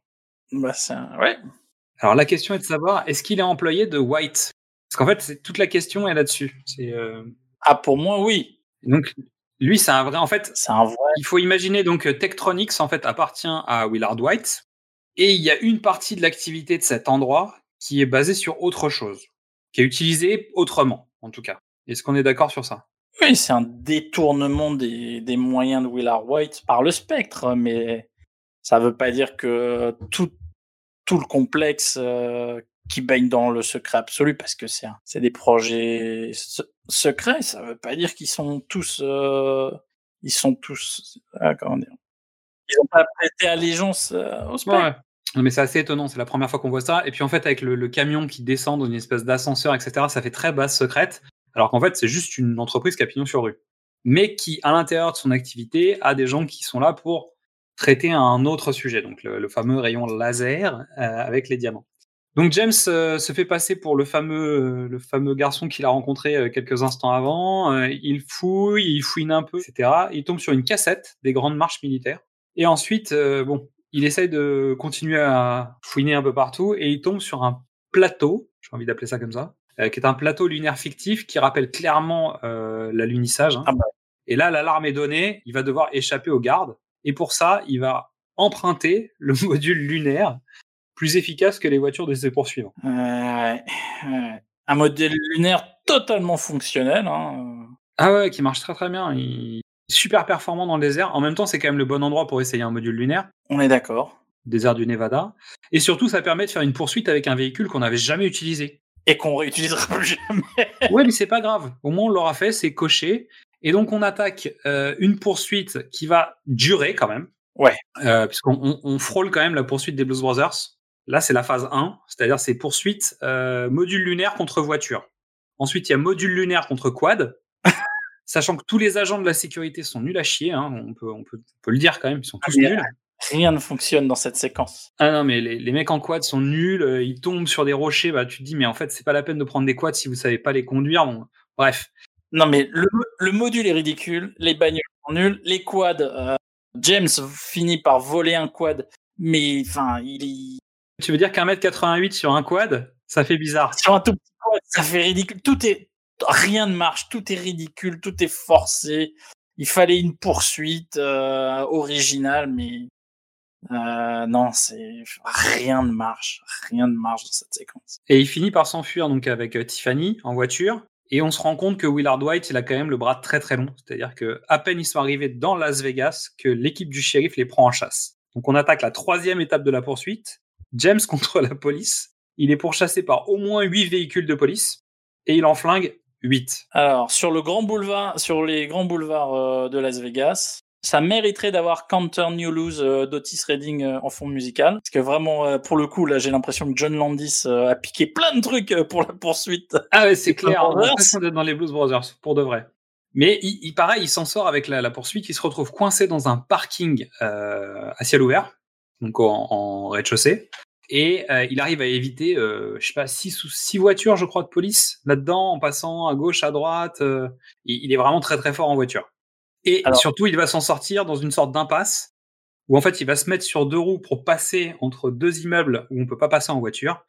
Bah, c'est un- ouais.
Alors la question est de savoir, est-ce qu'il est employé de White? Parce qu'en fait, toute la question est là-dessus. Euh,
Ah, pour moi, oui.
Donc, lui, c'est un vrai... En fait,
C'est un vrai.
Il faut imaginer donc que Tektronix en fait appartient à Willard White et il y a une partie de l'activité de cet endroit qui est basée sur autre chose, qui est utilisée autrement en tout cas. Est-ce qu'on est d'accord sur ça?
Oui, c'est un détournement des, des moyens de Willard White par le spectre, mais ça veut pas dire que tout, tout le complexe euh, qui baigne dans le secret absolu, parce que c'est des projets se- secrets, ça veut pas dire qu'ils sont tous, euh, ils sont tous, ah, comment dire, ils ont pas prêté allégeance euh, au spectre.
Non, mais c'est assez étonnant, c'est la première fois qu'on voit ça. Et puis en fait, avec le, camion qui descend dans une espèce d'ascenseur, etc., ça fait très base secrète, alors qu'en fait, c'est juste une entreprise qui a pignon sur rue. Mais qui, à l'intérieur de son activité, a des gens qui sont là pour traiter un autre sujet, donc le, le fameux rayon laser euh, avec les diamants. Donc James euh, se fait passer pour le fameux, le fameux garçon qu'il a rencontré euh, quelques instants avant. Euh, il fouille, il fouine un peu, etc. Il tombe sur une cassette des grandes marches militaires. Et ensuite, euh, bon, il essaye de continuer à fouiner un peu partout et il tombe sur un plateau, j'ai envie d'appeler ça comme ça, euh, qui est un plateau lunaire fictif qui rappelle clairement euh, l'alunissage. hein.
Ah bah.
Et là, l'alarme est donnée, il va devoir échapper aux gardes. Et pour ça, il va emprunter le module lunaire plus efficace que les voitures de ses poursuivants.
Euh. Un modèle lunaire totalement fonctionnel. Hein.
Ah ouais, qui marche très très bien. Il super performant dans le désert. En même temps, c'est quand même le bon endroit pour essayer un module lunaire,
On est d'accord.
désert du Nevada. Et surtout, ça permet de faire une poursuite avec un véhicule qu'on n'avait jamais utilisé.
Et qu'on réutilisera plus jamais.
Ouais, mais c'est pas grave. Au moins, on l'aura fait, c'est coché. Et donc, on attaque euh, une poursuite qui va durer quand même.
Ouais.
Euh, puisqu'on on, on frôle quand même la poursuite des Blues Brothers. Là, c'est la phase 1, c'est-à-dire c'est poursuite euh, module lunaire contre voiture. Ensuite, il y a module lunaire contre quad. Sachant que tous les agents de la sécurité sont nuls à chier, hein, on, peut, on, peut, on peut le dire quand même, ils sont tous nuls.
Rien ne fonctionne dans cette séquence.
Ah non, mais les, les mecs en quad sont nuls, ils tombent sur des rochers, bah tu te dis, mais en fait, c'est pas la peine de prendre des quads si vous savez pas les conduire. Bon, bref.
Non, mais le, le module est ridicule, les bagnoles sont nuls, les quads. euh, James finit par voler un quad, mais enfin, il est.
Tu veux dire qu'un mètre 88 sur un quad, ça fait bizarre.
Sur un tout petit quad, ça fait ridicule. Tout est. Rien ne marche, tout est ridicule, tout est forcé. Il fallait une poursuite euh, originale, mais. euh, non, c'est. Rien ne marche. Rien ne marche dans cette séquence.
Et il finit par s'enfuir donc avec Tiffany en voiture. Et on se rend compte que Willard White, il a quand même le bras très très long. C'est-à-dire que à peine ils sont arrivés dans Las Vegas que l'équipe du shérif les prend en chasse. Donc on attaque la troisième étape de la poursuite. James contre la police. Il est pourchassé par au moins huit véhicules de police. Et il en flingue 8.
Alors, sur le grand boulevard, sur les grands boulevards euh, de Las Vegas, ça mériterait d'avoir Counter New Lose euh, d'Otis Redding euh, en fond musical. Parce que vraiment, euh, pour le coup, là, j'ai l'impression que John Landis a piqué plein de trucs pour la poursuite.
Ah ouais, c'est clair. On dans les Blues Brothers, pour de vrai. Mais il, il- pareil, il s'en sort avec la, la poursuite. Il se retrouve coincé dans un parking euh, à ciel ouvert, donc en, en rez-de-chaussée. Et euh, il arrive à éviter, euh, je sais pas, six, ou six voitures, je crois, de police là-dedans, en passant à gauche, à droite. euh, il, il est vraiment très très fort en voiture. Et
Alors-
surtout, il va s'en sortir dans une sorte d'impasse où en fait, il va se mettre sur deux roues pour passer entre deux immeubles où on peut pas passer en voiture.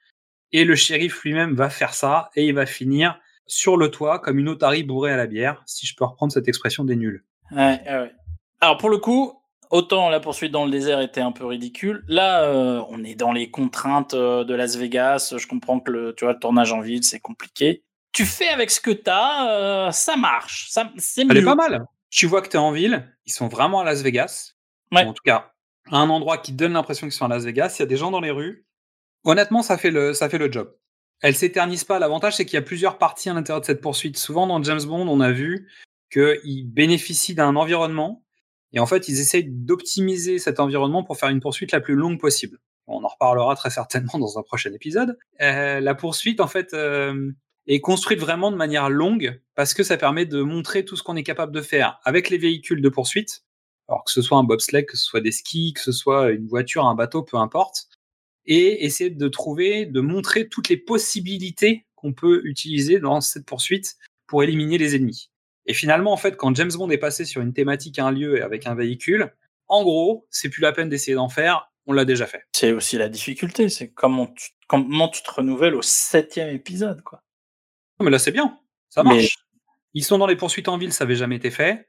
Et le shérif lui-même va faire ça et il va finir sur le toit comme une otarie bourrée à la bière, si je peux reprendre cette expression des nuls.
Ouais, ouais, ouais. Alors pour le coup, autant la poursuite dans le désert était un peu ridicule, là euh, on est dans les contraintes euh, de Las Vegas. Je comprends que le, tu vois, le tournage en ville c'est compliqué. Tu fais avec ce que t'as, euh, ça marche, ça c'est
Elle est
mieux.
pas mal. Tu vois que tu es en ville, ils sont vraiment à Las Vegas.
Ouais.
Ou En tout cas, à un endroit qui donne l'impression qu'ils sont à Las Vegas. Il y a des gens dans les rues. Honnêtement, ça fait le, ça fait le job. Elle s'éternise pas. L'avantage, c'est qu'il y a plusieurs parties à l'intérieur de cette poursuite. Souvent, dans James Bond, on a vu qu'ils bénéficient d'un environnement. Et en fait, ils essayent d'optimiser cet environnement pour faire une poursuite la plus longue possible. On en reparlera très certainement dans un prochain épisode. Euh, la poursuite, en fait, euh, est construite vraiment de manière longue parce que ça permet de montrer tout ce qu'on est capable de faire avec les véhicules de poursuite. Alors que ce soit un bobsleigh, que ce soit des skis, que ce soit une voiture, un bateau, peu importe. Et essayer de trouver, de montrer toutes les possibilités qu'on peut utiliser dans cette poursuite pour éliminer les ennemis. Et finalement, en fait, quand James Bond est passé sur une thématique, un lieu avec un véhicule, en gros, c'est plus la peine d'essayer d'en faire, on l'a déjà fait.
C'est aussi la difficulté, c'est comment tu, comment tu te renouvelles au septième épisode, quoi.
Non, Mais là, c'est bien, ça
Mais-
marche. Ils sont dans les poursuites en ville, ça avait jamais été fait.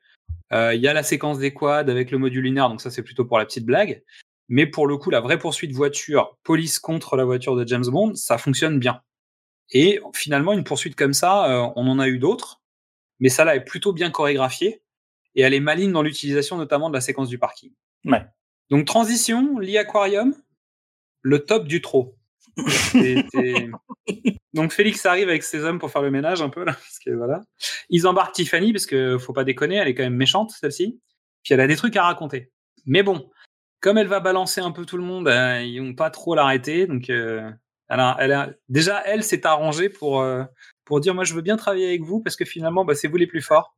Euh, Il y a la séquence des quads avec le module lunaire, donc ça c'est plutôt pour la petite blague. Mais pour le coup, la vraie poursuite voiture, police contre la voiture de James Bond, ça fonctionne bien. Et finalement, une poursuite comme ça, euh, on en a eu d'autres, mais ça là est plutôt bien chorégraphiée et elle est maligne dans l'utilisation notamment de la séquence du parking.
Ouais.
Donc transition, lit aquarium, le top du trop. Donc Félix arrive avec ses hommes pour faire le ménage un peu là, parce que voilà. Ils embarquent Tiffany parce que faut pas déconner, elle est quand même méchante celle-ci. Puis elle a des trucs à raconter. Mais bon, comme elle va balancer un peu tout le monde, euh, ils vont pas trop l'arrêter. Donc euh, déjà elle s'est arrangée pour euh, pour dire moi je veux bien travailler avec vous parce que finalement bah, c'est vous les plus forts.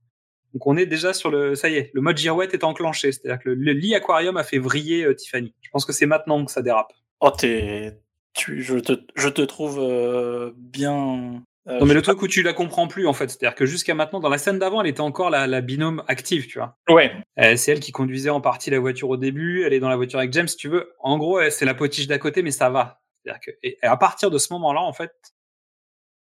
Donc on est déjà sur le ça y est, le mode girouette est enclenché, c'est-à-dire que le, le lit aquarium a fait vriller Tiffany. Je pense que c'est maintenant que ça dérape.
Oh, t'es, tu, je te, je te trouve euh, bien. euh,
Non, mais le truc où tu la comprends plus, en fait. C'est-à-dire que jusqu'à maintenant, dans la scène d'avant, elle était encore la, la binôme active, tu vois.
Ouais.
Euh, c'est elle qui conduisait en partie la voiture au début. Elle est dans la voiture avec James, si tu veux. En gros, c'est la potiche d'à côté, mais ça va. C'est-à-dire que, et, à partir de ce moment-là, en fait,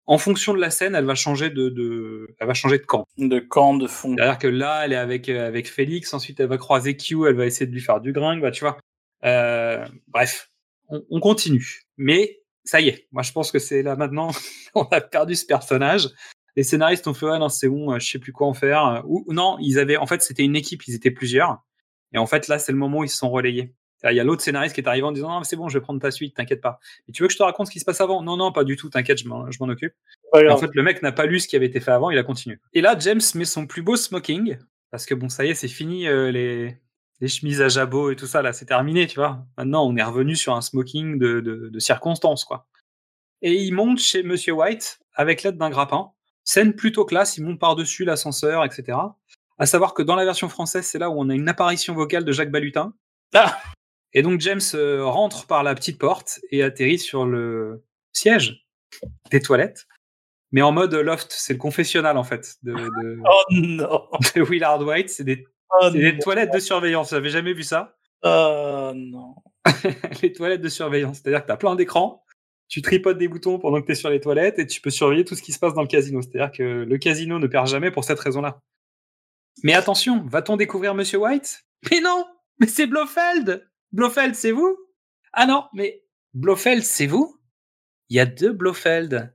en fonction de la scène, elle va changer de, de, elle va changer de camp.
De camp, de fond.
C'est-à-dire que là, elle est avec, avec Félix. Ensuite, elle va croiser Q. Elle va essayer de lui faire du gringue, bah, tu vois. Euh, bref, on, on continue. Mais ça y est, moi je pense que c'est là maintenant, on a perdu ce personnage. Les scénaristes ont fait ouais non c'est bon, euh, je sais plus quoi en faire. Ou ou non, ils avaient en fait c'était une équipe, ils étaient plusieurs. Et en fait là c'est le moment où ils se sont relayés. Il y a l'autre scénariste qui est arrivé en disant non c'est bon, je vais prendre ta suite, t'inquiète pas. Mais tu veux que je te raconte ce qui se passe avant? Non non pas du tout, t'inquiète, je m'en occupe. En fait le mec n'a pas lu ce qui avait été fait avant, il a continué. Et là James met son plus beau smoking parce que bon ça y est c'est fini euh, les les chemises à jabot et tout ça, là, c'est terminé, tu vois. Maintenant, on est revenu sur un smoking de, de, de circonstance, quoi. Et il monte chez Monsieur White avec l'aide d'un grappin. Scène plutôt classe, il monte par-dessus l'ascenseur, etc. À savoir que dans la version française, c'est là où on a une apparition vocale de Jacques Balutin.
Ah
Et donc James euh, rentre par la petite porte et atterrit sur le siège des toilettes. Mais en mode loft, c'est le confessionnal en fait de, de,
Oh non.
de Willard White. C'est des,
Oh
des
non.
toilettes de surveillance. J'avais jamais vu ça?
Oh non.
les toilettes de surveillance. C'est-à-dire que tu as plein d'écrans, tu tripotes des boutons pendant que tu es sur les toilettes et tu peux surveiller tout ce qui se passe dans le casino. C'est-à-dire que le casino ne perd jamais pour cette raison-là. Mais attention, va-t-on découvrir Monsieur White? Mais non Mais c'est Blofeld Blofeld, c'est vous? Ah non, mais Blofeld, c'est vous? Il y a deux Blofeld.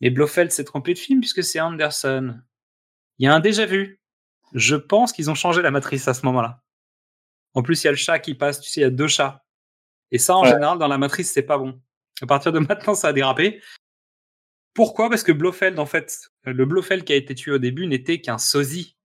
Mais Blofeld s'est trompé de film puisque c'est Anderson. Il y a un déjà vu. Je pense qu'ils ont changé la matrice à ce moment-là. En plus, il y a le chat qui passe, tu sais, il y a deux chats. Et ça, en
Ouais.
général, dans la matrice, c'est pas bon. À partir de maintenant, ça a dérapé. Pourquoi? Parce que Blofeld, en fait, le Blofeld qui a été tué au début n'était qu'un sosie.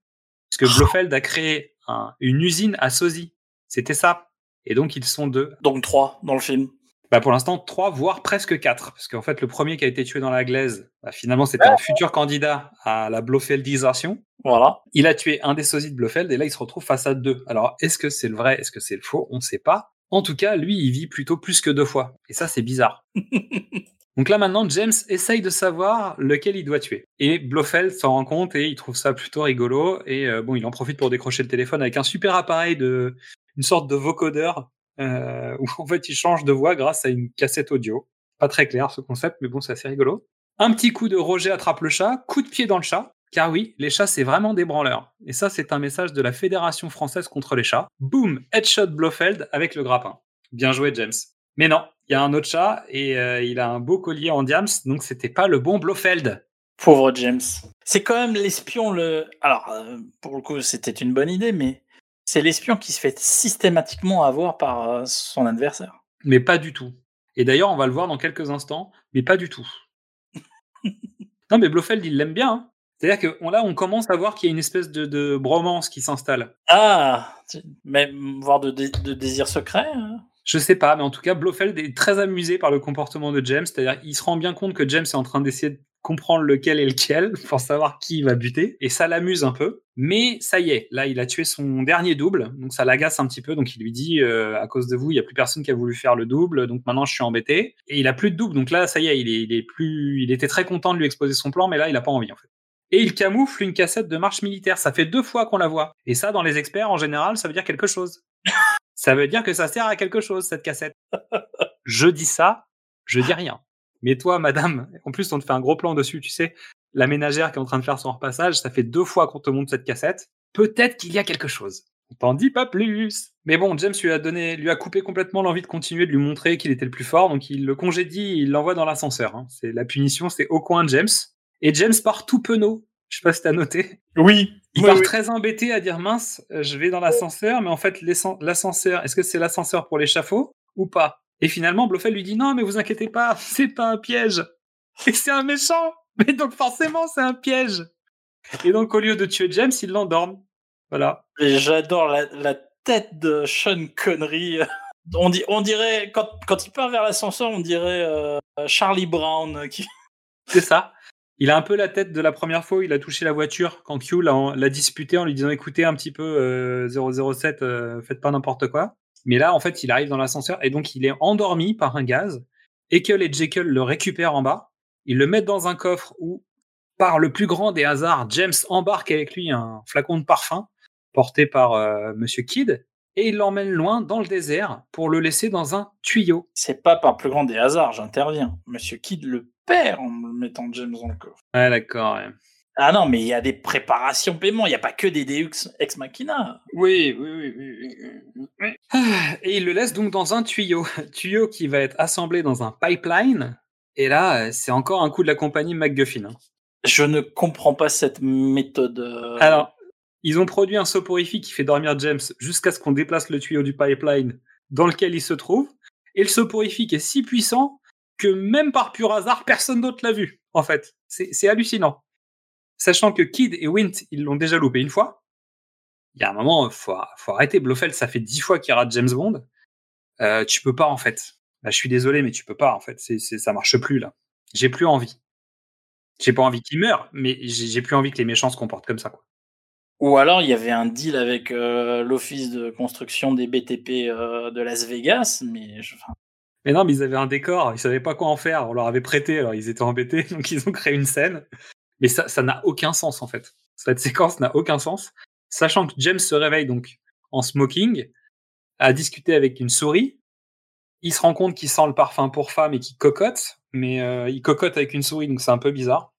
Parce que Blofeld a créé un- une usine à sosie. C'était ça. Et donc, ils sont deux.
Donc trois dans le film.
Bah pour l'instant, trois, voire presque quatre. Parce qu'en fait, le premier qui a été tué dans la glaise, bah, finalement, c'était un futur candidat à la Blofeldisation.
Voilà.
Il a tué un des sosies de Blofeld et là, il se retrouve face à deux. Alors, est-ce que c'est le vrai Est-ce que c'est le faux? On ne sait pas. En tout cas, lui, il vit plutôt plus que deux fois. Et ça, c'est bizarre. Donc là maintenant, James essaye de savoir lequel il doit tuer. Et Blofeld s'en rend compte et il trouve ça plutôt rigolo. Et euh, bon, il en profite pour décrocher le téléphone avec un super appareil de une sorte de vocodeur euh, où en fait il change de voix grâce à une cassette audio. Pas très clair ce concept, mais bon, c'est assez rigolo. Un petit coup de Roger attrape le chat, coup de pied dans le chat. Car oui, les chats, c'est vraiment des branleurs. Et ça, c'est un message de la Fédération française contre les chats. Boum, headshot Blofeld avec le grappin. Bien joué, James. Mais non, il y a un autre chat et euh, il a un beau collier en diams, donc c'était pas le bon Blofeld.
Pauvre James. C'est quand même l'espion le. Alors, euh, pour le coup, c'était une bonne idée, mais c'est l'espion qui se fait systématiquement avoir par euh, son adversaire.
Mais pas du tout. Et d'ailleurs, on va le voir dans quelques instants, mais pas du tout. non, mais Blofeld, il l'aime bien. hein. C'est-à-dire que on- là, on commence à voir qu'il y a une espèce de, de bromance qui s'installe.
Ah, même voire de, dé- de désir secret. hein.
Je sais pas, mais en tout cas, Blofeld est très amusé par le comportement de James. C'est-à-dire qu'il se rend bien compte que James est en train d'essayer de comprendre lequel est lequel pour savoir qui il va buter. Et ça l'amuse un peu. Mais ça y est, là, il a tué son dernier double. Donc ça l'agace un petit peu. Donc il lui dit, euh, à cause de vous, il y a plus personne qui a voulu faire le double. Donc maintenant, je suis embêté. Et il a plus de double. Donc là, ça y est, il est, il est plus, il était très content de lui exposer son plan, mais là, il a pas envie, en fait. Et il camoufle une cassette de marche militaire. Ça fait deux fois qu'on la voit. Et ça, dans les experts, en général, ça veut dire quelque chose. Ça veut dire que ça sert à quelque chose, cette cassette. Je dis ça, je dis rien. Mais toi, madame, en plus, on te fait un gros plan dessus, tu sais, la ménagère qui est en train de faire son repassage, ça fait deux fois qu'on te montre cette cassette. Peut-être qu'il y a quelque chose. On t'en dit pas plus. Mais bon, James lui a donné, lui a coupé complètement l'envie de continuer de lui montrer qu'il était le plus fort, donc il le congédie, il l'envoie dans l'ascenseur. hein. C'est la punition, c'est au coin de James. Et James part tout penaud. Je sais pas si t'as noté.
Oui.
Il
Oui,
part
oui.
très embêté à dire mince, euh, je vais dans l'ascenseur, mais en fait l'ascen- l'ascenseur, est-ce que c'est l'ascenseur pour l'échafaud ou pas? Et finalement, Blofeld lui dit non, mais vous inquiétez pas, c'est pas un piège. Et c'est un méchant. Mais donc forcément, c'est un piège. Et donc au lieu de tuer James, il l'endorme. Voilà.
Et J'adore la, la tête de Sean Connery. On, dit, on dirait, quand, quand il part vers l'ascenseur, on dirait euh, Charlie Brown. Qui...
C'est ça. Il a un peu la tête de la première fois où il a touché la voiture quand Q l'a disputé en lui disant écoutez un petit peu euh, 007, euh, faites pas n'importe quoi. Mais là, en fait, il arrive dans l'ascenseur et donc il est endormi par un gaz. Ekel et Jekyll le récupèrent en bas. Ils le mettent dans un coffre où, par le plus grand des hasards, James embarque avec lui un flacon de parfum porté par euh, Monsieur Kidd et il l'emmène loin dans le désert pour le laisser dans un tuyau.
C'est pas par plus grand des hasards, j'interviens. Monsieur Kidd le perd en me mettant James dans le coffre.
Ah d'accord. ouais.
Ah non, mais il y a des préparations paiement, il n'y a pas que des Deux ex machina.
Oui, oui, oui, oui, oui, oui, oui. Ah, Et il le laisse donc dans un tuyau, tuyau qui va être assemblé dans un pipeline. Et là, c'est encore un coup de la compagnie McGuffin. hein.
Je ne comprends pas cette méthode. euh,
Alors, ils ont produit un soporifique qui fait dormir James jusqu'à ce qu'on déplace le tuyau du pipeline dans lequel il se trouve. Et le soporifique est si puissant que même par pur hasard, personne d'autre l'a vu. En fait, c'est hallucinant. Sachant que Kid et Wint, ils l'ont déjà loupé une fois. Il y a un moment, faut, faut arrêter. Blofeld, ça fait dix fois qu'il rate James Bond. Euh, tu peux pas en fait. Bah, je suis désolé, mais tu peux pas en fait. C'est, ça marche plus là. J'ai plus envie. J'ai pas envie qu'il meure, mais j'ai, plus envie que les méchants se comportent comme ça. Quoi.
Ou alors il y avait un deal avec euh, l'office de construction des BTP euh, de Las Vegas, mais je-
Mais non, mais ils avaient un décor, ils savaient pas quoi en faire. On leur avait prêté, alors ils étaient embêtés, donc ils ont créé une scène. Mais ça, ça n'a aucun sens en fait. Cette séquence n'a aucun sens. Sachant que James se réveille donc en smoking, à discuter avec une souris. Il se rend compte qu'il sent le parfum pour femme et qu'il cocotte, mais euh, il cocotte avec une souris, donc c'est un peu bizarre.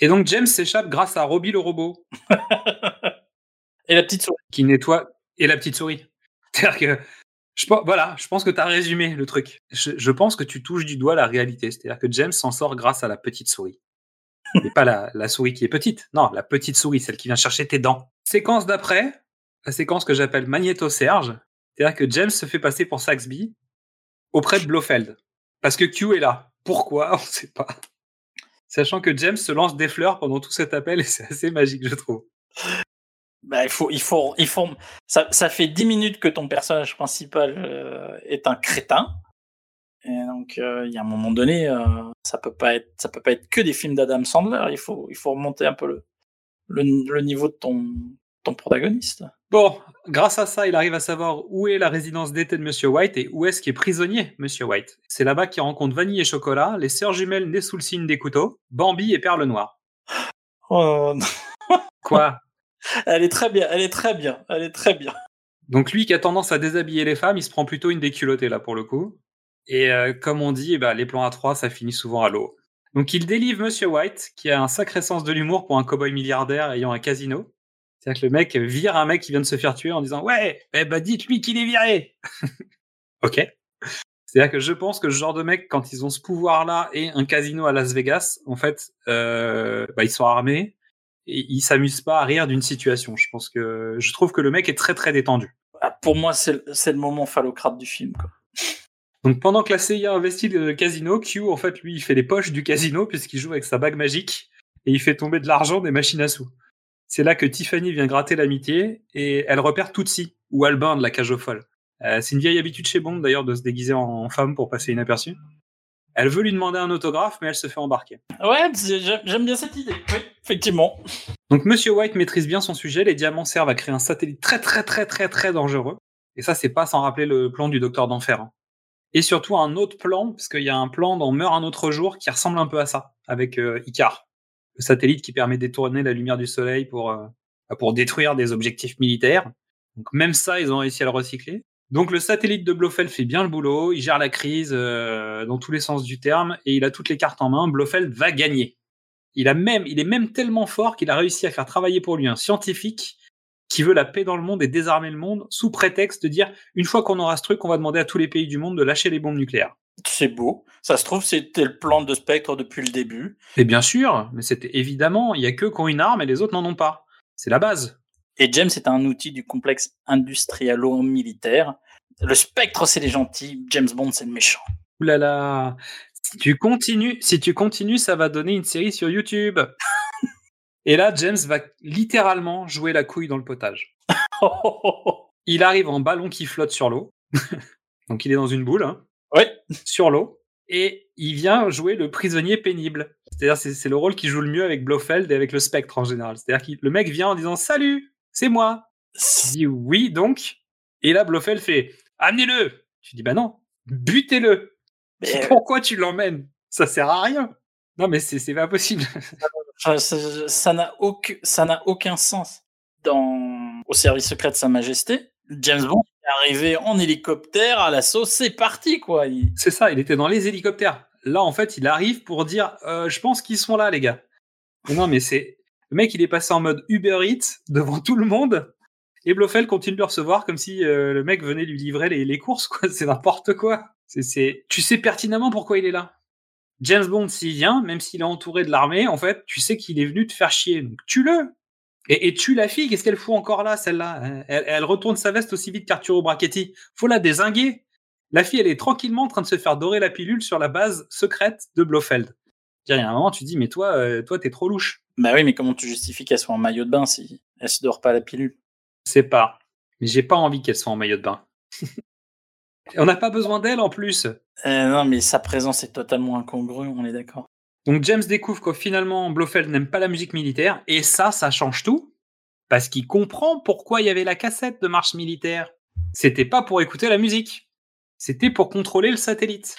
Et donc James s'échappe grâce à Robbie le robot,
Et la petite souris.
qui nettoie et la petite souris. C'est-à-dire que je pense, voilà, je pense que tu as résumé le truc. Je, je pense que tu touches du doigt la réalité. C'est-à-dire que James s'en sort grâce à la petite souris. Et pas la, la souris qui est petite. Non, la petite souris, celle qui vient chercher tes dents. Séquence d'après, la séquence que j'appelle Magnéto Serge. C'est-à-dire que James se fait passer pour Saxby auprès de Blofeld. Parce que Q est là. Pourquoi? On ne sait pas. Sachant que James se lance des fleurs pendant tout cet appel et c'est assez magique, je trouve.
Bah, il faut, il faut, il faut. Ça, ça fait 10 minutes que ton personnage principal euh, est un crétin. Et donc, euh, il y a un moment donné, euh, ça peut pas être, ça peut pas être que des films d'Adam Sandler. Il faut, il faut remonter un peu le, le, le niveau de ton, ton protagoniste.
Bon, grâce à ça, il arrive à savoir où est la résidence d'été de Monsieur White et où est-ce qu'il est prisonnier, Monsieur White. C'est là-bas qu'il rencontre Vanille et Chocolat, les sœurs jumelles nées sous le signe des couteaux, Bambi et Perle Noire.
Oh.
Quoi?
Elle est très bien, elle est très bien, elle est très bien.
Donc lui qui a tendance à déshabiller les femmes, il se prend plutôt une déculottée là pour le coup. Et euh, comme on dit, eh ben, les plans A3, ça finit souvent à l'eau. Donc il délivre Monsieur White, qui a un sacré sens de l'humour pour un cowboy milliardaire ayant un casino. C'est-à-dire que le mec vire un mec qui vient de se faire tuer en disant Ouais, eh ben dites-lui qu'il est viré Ok. C'est-à-dire que je pense que ce genre de mec, quand ils ont ce pouvoir-là et un casino à Las Vegas, en fait, euh, bah, ils sont armés et ils s'amusent pas à rire d'une situation. Je pense que je trouve que le mec est très très détendu.
Ah, Pour moi, c'est le moment phallocrate du film. Quoi.
Donc pendant que la CIA investit le casino, Q en fait lui il fait les poches du casino puisqu'il joue avec sa bague magique et il fait tomber de l'argent des machines à sous. C'est là que Tiffany vient gratter l'amitié et elle repère Tootsie ou Albin de la cage aux folles. Euh, c'est une vieille habitude chez Bond d'ailleurs de se déguiser en femme pour passer inaperçue. Elle veut lui demander un autographe mais elle se fait embarquer.
Ouais, j'aime j'aime bien cette idée. Oui, effectivement.
Donc Monsieur White maîtrise bien son sujet, les diamants servent à créer un satellite très très très très très dangereux. Et ça c'est pas sans rappeler le plan du docteur d'enfer. hein. Et surtout un autre plan, parce qu'il y a un plan dans Meurt un autre jour qui ressemble un peu à ça, avec euh, Icar, le satellite qui permet de détourner la lumière du soleil pour, euh, pour détruire des objectifs militaires. Donc même ça, ils ont réussi à le recycler. Donc le satellite de Blofeld fait bien le boulot, il gère la crise euh, dans tous les sens du terme, et il a toutes les cartes en main. Blofeld va gagner. Il a même, il est même tellement fort qu'il a réussi à faire travailler pour lui un scientifique qui veut la paix dans le monde et désarmer le monde sous prétexte de dire une fois qu'on aura ce truc, on va demander à tous les pays du monde de lâcher les bombes nucléaires.
C'est beau. Ça se trouve, c'était le plan de Spectre depuis le début.
Et bien sûr, mais c'était évidemment, il y a que qui ont une arme et les autres n'en ont pas. C'est la base.
Et James est un outil du complexe industrialo-militaire. Le Spectre, c'est les gentils. James Bond, c'est le méchant.
Ouh là là. Si tu continues, si tu continues, ça va donner une série sur YouTube. et là, James va littéralement jouer la couille dans le potage. Il arrive en ballon qui flotte sur l'eau. Donc il est dans une boule. hein.
Ouais.
sur l'eau et il vient jouer le prisonnier pénible. C'est-à-dire c'est c'est le rôle qu'il joue le mieux avec Blofeld et avec le Spectre en général. C'est-à-dire que le mec vient en disant salut, c'est moi. Tu dis oui donc et là Blofeld fait amenez-le. Tu dis bah non, butez-le.
Mais-
Pourquoi tu l'emmènes? Ça sert à rien. Non mais c'est pas possible.
Ça n'a aucun, sens. Dans au service secret de Sa Majesté, James Bond est arrivé en hélicoptère à l'assaut. C'est parti, quoi. Il-
C'est ça, il était dans les hélicoptères. Là, en fait, il arrive pour dire euh, Je pense qu'ils sont là, les gars. Non, mais c'est. Le mec, il est passé en mode Uber Eats devant tout le monde. Et Blofeld continue de le recevoir comme si euh, le mec venait lui livrer les, courses, quoi. C'est n'importe quoi. C'est. Tu sais pertinemment pourquoi il est là. James Bond, s'il vient, même s'il est entouré de l'armée, en fait, tu sais qu'il est venu te faire chier. Donc, tue-le. Et, tue la fille. Qu'est-ce qu'elle fout encore là, celle-là? Elle, elle retourne sa veste aussi vite qu'Arturo Brachetti. Faut la désinguer. La fille, elle est tranquillement en train de se faire dorer la pilule sur la base secrète de Blofeld. Il y a un moment, tu dis, mais toi, euh, toi, t'es trop louche.
Bah oui, mais comment tu justifies qu'elle soit en maillot de bain si elle se dort pas la pilule?
C'est pas. Mais j'ai pas envie qu'elle soit en maillot de bain. On n'a pas besoin d'elle en plus.
Euh, Non, mais sa présence est totalement incongrue, on est d'accord.
Donc James découvre que finalement Blofeld n'aime pas la musique militaire et ça, ça change tout parce qu'il comprend pourquoi il y avait la cassette de marche militaire. C'était pas pour écouter la musique, c'était pour contrôler le satellite.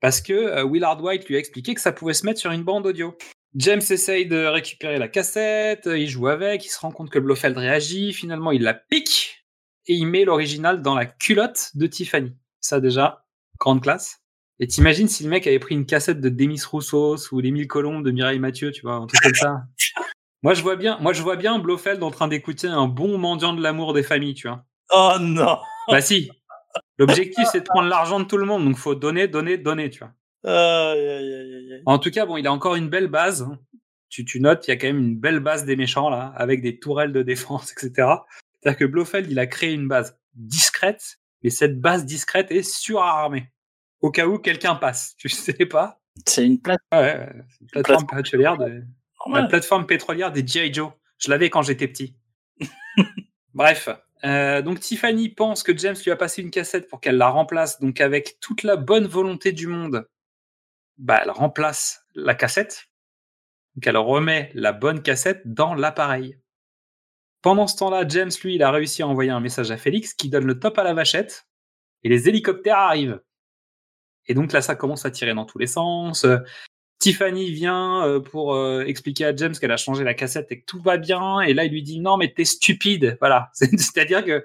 Parce que euh, Willard White lui a expliqué que ça pouvait se mettre sur une bande audio. James essaye de récupérer la cassette, euh, il joue avec, il se rend compte que Blofeld réagit, finalement il la pique et il met l'original dans la culotte de Tiffany. Ça déjà, grande classe. Et t'imagines si le mec avait pris une cassette de Demis Roussos ou Les Mille Colombes de Mireille Mathieu, tu vois, un truc comme ça. Moi je vois bien, moi je vois bien Blofeld en train d'écouter un bon mendiant de l'amour des familles, tu vois.
Oh non
Bah si. L'objectif c'est de prendre l'argent de tout le monde, donc faut donner, donner, donner, tu vois.
Aïe, aïe, aïe, aïe, aïe.
En tout cas, bon, il a encore une belle base. Tu, tu notes, il y a quand même une belle base des méchants là, avec des tourelles de défense, etc. C'est-à-dire que Blofeld, il a créé une base discrète, mais cette base discrète est surarmée. Au cas où quelqu'un passe, tu sais pas.
C'est une
ouais, plateforme pétrolière, de, la plateforme pétrolière des G.I. Joe. Je l'avais quand j'étais petit. Bref. Euh, donc Tiffany pense que James lui a passé une cassette pour qu'elle la remplace. Donc avec toute la bonne volonté du monde, bah elle remplace la cassette. Donc elle remet la bonne cassette dans l'appareil. Pendant ce temps-là, James, lui, il a réussi à envoyer un message à Félix qui donne le top à la vachette et les hélicoptères arrivent. Et donc là, ça commence à tirer dans tous les sens. Tiffany vient euh, pour euh, expliquer à James qu'elle a changé la cassette et que tout va bien. Et là, il lui dit non, mais t'es stupide. Voilà. C'est- C'est-à-dire que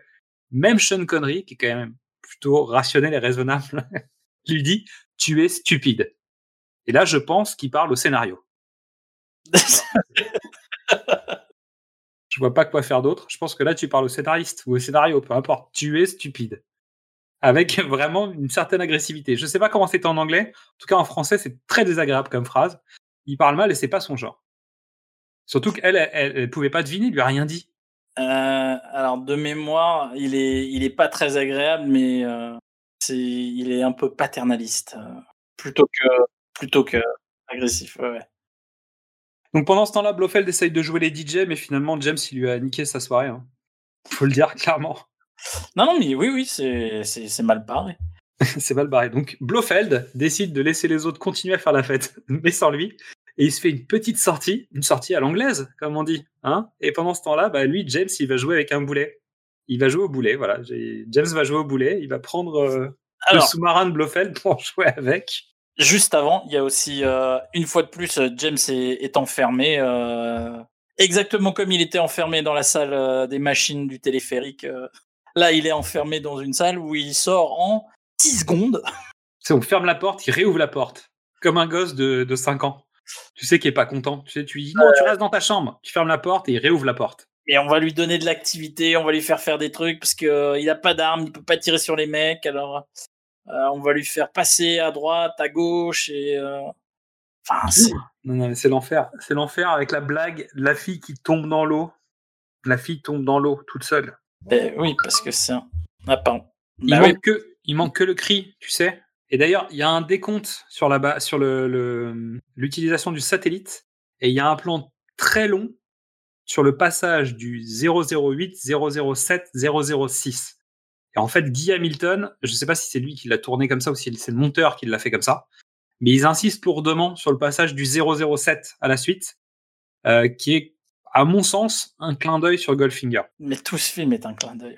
même Sean Connery, qui est quand même plutôt rationnel et raisonnable, lui dit tu es stupide. Et là, je pense qu'il parle au scénario. Je vois pas quoi faire d'autre. Je pense que là, tu parles au scénariste ou au scénario, peu importe. Tu es stupide. Avec vraiment une certaine agressivité. Je sais pas comment c'était en anglais. En tout cas, en français, c'est très désagréable comme phrase. Il parle mal et c'est pas son genre. Surtout qu'elle, elle, elle pouvait pas deviner, il lui a rien dit.
Euh, alors de mémoire, il est, il est pas très agréable, mais euh, c'est, il est un peu paternaliste, euh, plutôt que, plutôt que agressif. Ouais, ouais.
Donc pendant ce temps-là, Blofeld essaye de jouer les DJ, mais finalement, James, il lui a niqué sa soirée. Hein. Faut le dire clairement.
Non, non, mais oui, oui, c'est, mal barré.
c'est mal barré. Donc Blofeld décide de laisser les autres continuer à faire la fête, mais sans lui. Et il se fait une petite sortie, une sortie à l'anglaise, comme on dit. Hein et pendant ce temps-là, bah, lui, James, il va jouer avec un boulet. Il va jouer au boulet, voilà. James va jouer au boulet, il va prendre euh, le sous-marin de Blofeld pour jouer avec.
juste avant, il y a aussi, euh, une fois de plus, euh, James est, est enfermé, euh, exactement comme il était enfermé dans la salle des machines du téléphérique. Euh. Là, il est enfermé dans une salle où il sort en 10 secondes.
On ferme la porte, il réouvre la porte. Comme un gosse de, de 5 ans. Tu sais qu'il est pas content. Tu sais, tu dis non, tu restes dans ta chambre. Tu fermes la porte et il réouvre la porte.
Et on va lui donner de l'activité, on va lui faire faire des trucs parce que euh, il a pas d'armes, il peut pas tirer sur les mecs. Alors, euh, on va lui faire passer à droite, à gauche et. euh, Enfin, c'est-
Non, non, mais c'est l'enfer. C'est l'enfer avec la blague de la fille qui tombe dans l'eau. La fille tombe dans l'eau toute seule.
Ben oui, parce que c'est un. Ah, pardon.
Il, manque
oui.
que, il manque que le cri, tu sais. Et d'ailleurs, il y a un décompte sur la ba- sur le- le- l'utilisation du satellite. Et il y a un plan très long sur le passage du 008, 007, 006. Et en fait, Guy Hamilton, je ne sais pas si c'est lui qui l'a tourné comme ça ou si c'est le monteur qui l'a fait comme ça, mais ils insistent lourdement sur le passage du 007 à la suite, euh, qui est, à mon sens, un clin d'œil sur Goldfinger.
Mais tout ce film est un clin d'œil.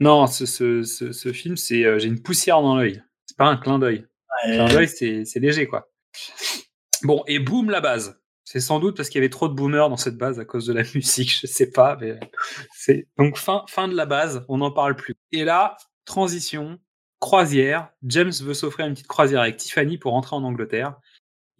Non, ce, ce, ce, ce film, c'est euh, j'ai une poussière dans l'œil. C'est pas un clin d'œil. Clin d'œil, c'est c'est léger, quoi. Bon, et boum, la base. C'est sans doute parce qu'il y avait trop de boomers dans cette base à cause de la musique, je sais pas, mais c'est donc fin, fin de la base, on n'en parle plus. Et là, transition, croisière. James veut s'offrir une petite croisière avec Tiffany pour rentrer en Angleterre,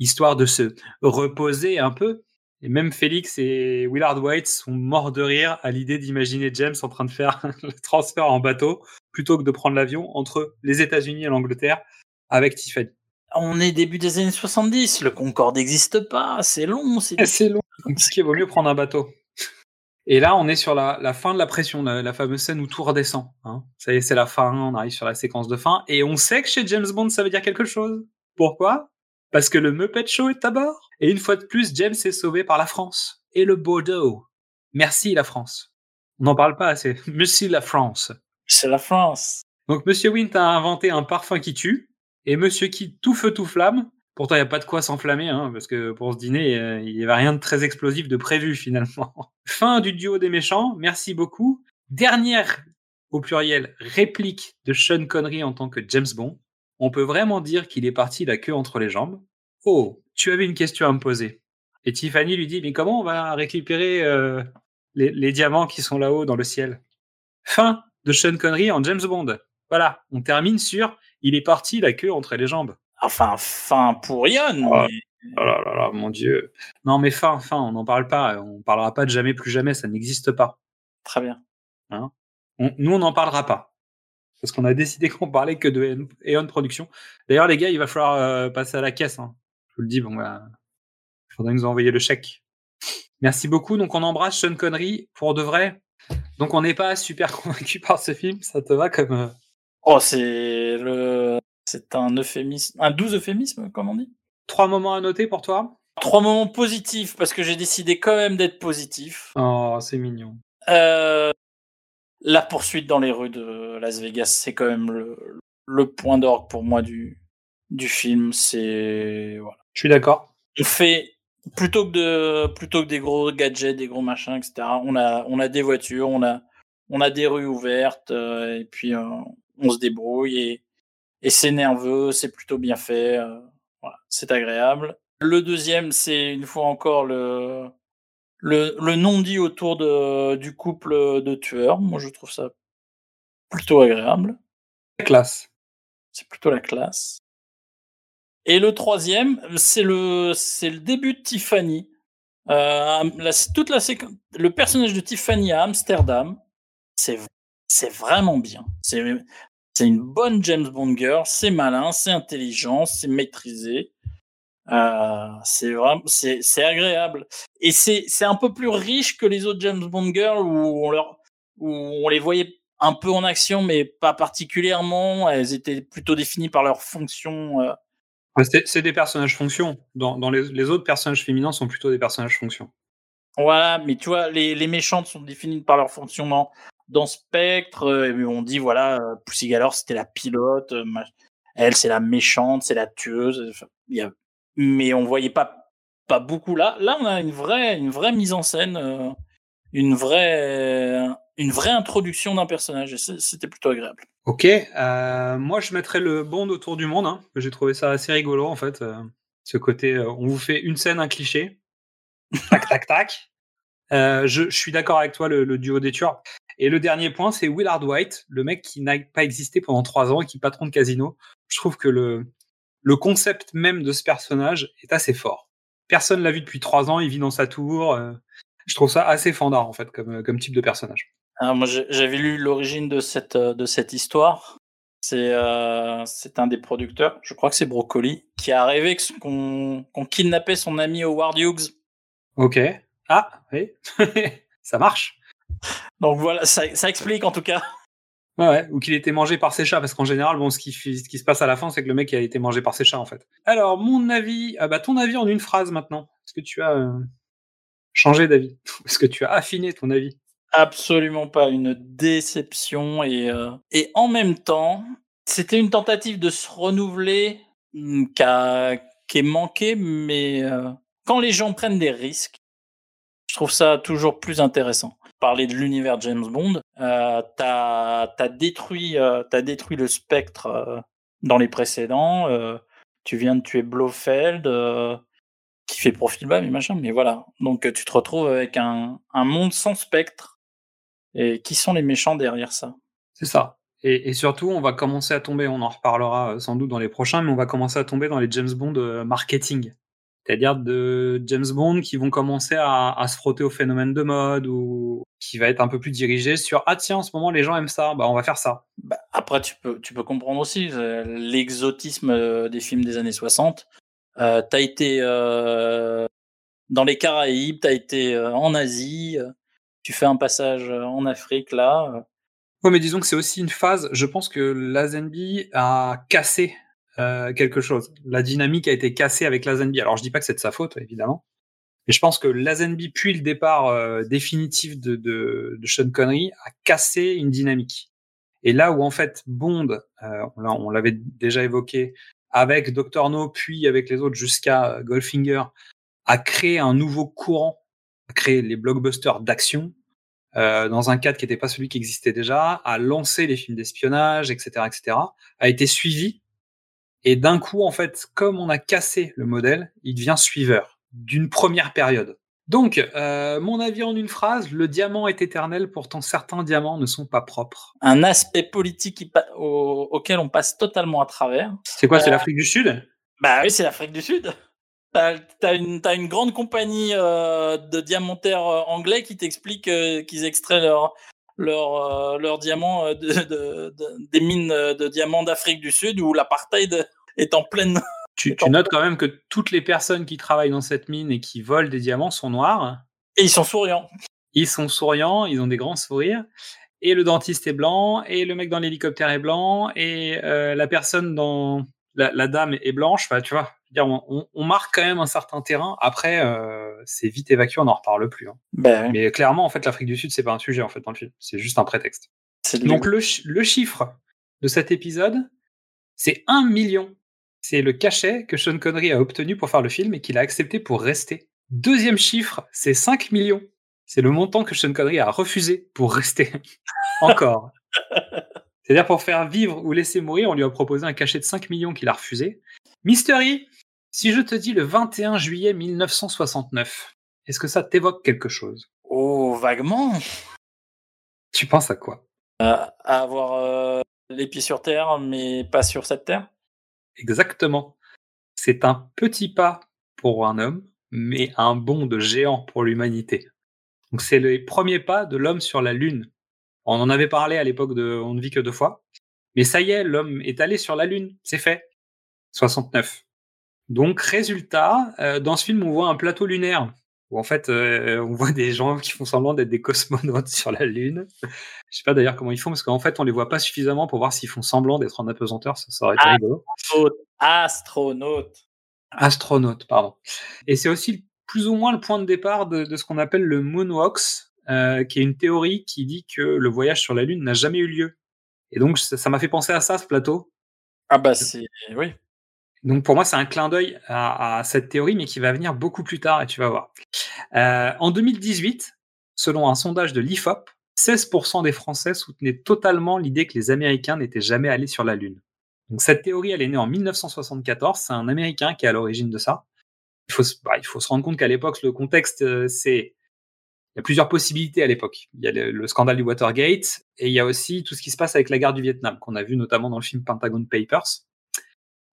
histoire de se reposer un peu. Et même Félix et Willard White sont morts de rire à l'idée d'imaginer James en train de faire le transfert en bateau plutôt que de prendre l'avion entre les États-Unis et l'Angleterre avec Tiffany.
On est début des années 70, le Concorde n'existe pas, c'est long. C'est...
Long. Donc, il vaut mieux prendre un bateau. Et là, on est sur la, la fin de la pression, la, la fameuse scène où tout redescend. Hein. Ça y est, c'est la fin, on arrive sur la séquence de fin. Et on sait que chez James Bond, ça veut dire quelque chose. Pourquoi? Parce que le Muppet Show est à bord. Et une fois de plus, James est sauvé par la France. Et le Bordeaux. Merci la France. On n'en parle pas assez. Merci la France.
C'est la France.
Donc Monsieur Wint a inventé un parfum qui tue. Et Monsieur qui tout feu tout flamme. Pourtant, il n'y a pas de quoi s'enflammer, hein, parce que pour ce dîner, euh, il n'y avait rien de très explosif de prévu finalement. Fin du duo des méchants, merci beaucoup. Dernière, au pluriel, réplique de Sean Connery en tant que James Bond. On peut vraiment dire qu'il est parti la queue entre les jambes. Oh, tu avais une question à me poser. Et Tiffany lui dit, mais comment on va récupérer euh, les, les diamants qui sont là-haut dans le ciel? Fin de Sean Connery en James Bond. Voilà, on termine sur il est parti la queue entre les jambes.
Enfin, fin pour Ian.
Oh.
mais-
Oh là là là, mon Dieu. Non, mais fin, fin, on n'en parle pas. On parlera pas de jamais plus jamais, ça n'existe pas.
Très bien.
On- nous, on n'en parlera pas. Parce qu'on a décidé qu'on parlait que de Eon Production. D'ailleurs, les gars, il va falloir euh, passer à la caisse. hein. Je vous le dis, bon, bah, il faudrait nous envoyer le chèque. Merci beaucoup. Donc, on embrasse Sean Connery pour de vrai. Donc, on n'est pas super convaincu par ce film. Ça te va comme. euh,
Oh, c'est le. C'est un euphémisme. Un doux euphémisme, comme on dit
Trois moments à noter pour toi
Trois moments positifs, parce que j'ai décidé quand même d'être positif.
Oh, c'est mignon.
Euh, la poursuite dans les rues de Las Vegas, c'est quand même le, le point d'orgue pour moi du, du film. C'est voilà.
Je suis d'accord.
On fait plutôt que de plutôt que des gros gadgets, des gros machins, etc. On a on a des voitures, on a on a des rues ouvertes euh, et puis euh, on se débrouille et et c'est nerveux, c'est plutôt bien fait, euh, voilà, c'est agréable. Le deuxième, c'est une fois encore le le, le non dit autour de du couple de tueurs. Moi, je trouve ça plutôt agréable.
Classe.
C'est plutôt la classe. Et le troisième, c'est le, c'est le début de Tiffany. Euh, toute la séquence, le personnage de Tiffany à Amsterdam, c'est, c'est vraiment bien. C'est, c'est une bonne James Bond girl. C'est malin, c'est intelligent, c'est maîtrisé. Euh, c'est vraiment, c'est, c'est agréable. Et c'est, c'est un peu plus riche que les autres James Bond girls où on leur, où on les voyait un peu en action, mais pas particulièrement. Elles étaient plutôt définies par leur fonction. Euh,
C'est des personnages fonction. Dans, les, autres personnages féminins sont plutôt des personnages fonction.
Voilà, mais tu vois, les, méchantes sont définies par leur fonction dans, Spectre. euh, on dit, voilà, euh, Pussy Galore, c'était la pilote. euh, Elle, c'est la méchante, c'est la tueuse. enfin, y a... Mais on voyait pas, pas beaucoup là. Là, on a une vraie, une vraie mise en scène, une, vraie, une vraie introduction d'un personnage. Et c'était plutôt agréable.
Ok, euh, moi je mettrais le Bond autour du monde. Hein, J'ai trouvé ça assez rigolo en fait. euh, ce côté, euh, on vous fait une scène, un cliché. Tac, tac, tac. Je, je suis d'accord avec toi, le, le duo des tueurs. Et le dernier point, c'est Willard White, le mec qui n'a pas existé pendant trois ans et qui est patron de casino. Je trouve que le, le concept même de ce personnage est assez fort. Personne l'a vu depuis trois ans, il vit dans sa tour. je trouve ça assez fandard en fait comme, comme type de personnage.
Alors, moi, j'avais lu l'origine de cette, euh, de cette histoire. C'est euh, un des producteurs, je crois que c'est Broccoli, qui a rêvé qu'on qu'on kidnappait son ami Howard Hughes.
Ok. Ah, oui. ça marche.
Donc voilà, ça, ça explique en tout cas.
Ouais, ouais, ou qu'il ait été mangé par ses chats, parce qu'en général, bon, ce qui, fi- ce qui se passe à la fin, c'est que le mec a été mangé par ses chats, en fait. Alors, mon avis, ah bah, ton avis en une phrase maintenant. Est-ce que tu as euh, changé d'avis? Est-ce que tu as affiné ton avis?
Absolument pas une déception et, euh, et en même temps, c'était une tentative de se renouveler hum, qui, a- est manquée, mais euh, quand les gens prennent des risques, je trouve ça toujours plus intéressant. Parler de l'univers James Bond, euh, t'as as détruit, euh, détruit le spectre euh, dans les précédents. euh, tu viens de tuer Blofeld, euh, qui fait profil bas, mais machin. Mais voilà, donc tu te retrouves avec un, un monde sans spectre. Et qui sont les méchants derrière ça?
C'est ça. Et, et surtout, on va commencer à tomber, on en reparlera euh, sans doute dans les prochains, mais on va commencer à tomber dans les James Bond euh, marketing. C'est-à-dire de James Bond qui vont commencer à, à se frotter au phénomène de mode ou qui va être un peu plus dirigé sur ah tiens en ce moment les gens aiment ça bah on va faire ça
Bah, après, tu peux, tu peux comprendre aussi euh, l'exotisme des films des années 60. Euh, t'as été euh, dans les Caraïbes, t'as été en Asie, tu fais un passage euh, en Afrique là. euh.
Ouais, mais disons que c'est aussi une phase. Je pense que Lazenby a cassé euh, quelque chose. La dynamique a été cassée avec Lazenby. Alors, je dis pas que c'est de sa faute, évidemment. Mais je pense que Lazenby, puis le départ définitif de, Sean Connery, a cassé une dynamique. Et là où, en fait, Bond, euh, on l'a- on l'avait déjà évoqué, avec Dr. No, puis avec les autres jusqu'à Goldfinger, a créé un nouveau courant, créé les blockbusters d'action, euh, dans un cadre qui n'était pas celui qui existait déjà, a lancé les films d'espionnage, etc., etc., a été suivi. Et d'un coup, en fait, comme on a cassé le modèle, il devient suiveur d'une première période. Donc, euh, mon avis en une phrase, le diamant est éternel, pourtant certains diamants ne sont pas propres.
Un aspect politique au- auquel on passe totalement à travers.
C'est quoi, c'est
Euh,
l'Afrique du Sud?
Bah oui, c'est l'Afrique du Sud. T'as as une, grande compagnie euh, de diamantaires euh, anglais qui t'explique euh, qu'ils extraient leur, leur, euh, leur diamant de, de- de- des mines de diamants d'Afrique du Sud où l'apartheid est en pleine.
tu, tu notes quand même que toutes les personnes qui travaillent dans cette mine et qui volent des diamants sont noires.
Et ils sont souriants.
Ils sont souriants, ils ont des grands sourires. Et le dentiste est blanc, et le mec dans l'hélicoptère est blanc, et la personne dans la, la dame est blanche. Enfin, tu vois, dire, on, on- on marque quand même un certain terrain. Après, euh, c'est vite évacué, on n'en reparle plus. hein.
Ben, oui,
Mais clairement, en fait, l'Afrique du Sud, c'est pas un sujet en fait dans le film. C'est juste un prétexte. Donc le, le chiffre de cet épisode, c'est un million. C'est le cachet que Sean Connery a obtenu pour faire le film et qu'il a accepté pour rester. Deuxième chiffre, c'est 5 millions. C'est le montant que Sean Connery a refusé pour rester. Encore. C'est-à-dire pour faire vivre ou laisser mourir, on lui a proposé un cachet de 5 millions qu'il a refusé. Mystery, si je te dis le 21 juillet 1969, est-ce que ça t'évoque quelque chose?
Oh, vaguement.
Tu penses à quoi?
Euh, à avoir euh, les pieds sur terre, mais pas sur cette terre?
Exactement. C'est un petit pas pour un homme, mais un bond de géant pour l'humanité. Donc c'est les premiers pas de l'homme sur la Lune. On en avait parlé à l'époque de On ne vit que deux fois. Mais ça y est, l'homme est allé sur la Lune. C'est fait. 69. Donc, résultat, euh, dans ce film, on voit un plateau lunaire. Où en fait, euh, on voit des gens qui font semblant d'être des cosmonautes sur la Lune. Je sais pas d'ailleurs comment ils font, parce qu'en fait, on les voit pas suffisamment pour voir s'ils font semblant d'être en apesanteur. Ça, ça aurait été rigolo.
Astronaute. Astronaute.
Pardon. Et c'est aussi plus ou moins le point de départ de, de ce qu'on appelle le moonwalks, euh, qui est une théorie qui dit que le voyage sur la Lune n'a jamais eu lieu. Et donc, ça m'a fait penser à ça, ce plateau.
Ah bah c'est oui.
Donc, pour moi, c'est un clin d'œil à, cette théorie, mais qui va venir beaucoup plus tard, et tu vas voir. Euh, en 2018, selon un sondage de l'IFOP, 16% des Français soutenaient totalement l'idée que les Américains n'étaient jamais allés sur la Lune. Donc, cette théorie, elle est née en 1974. C'est un Américain qui est à l'origine de ça. Il faut, se- bah, rendre compte qu'à l'époque, le contexte, euh, c'est. Il y a plusieurs possibilités à l'époque. Il y a le, le scandale du Watergate et il y a aussi tout ce qui se passe avec la guerre du Vietnam, qu'on a vu notamment dans le film Pentagon Papers.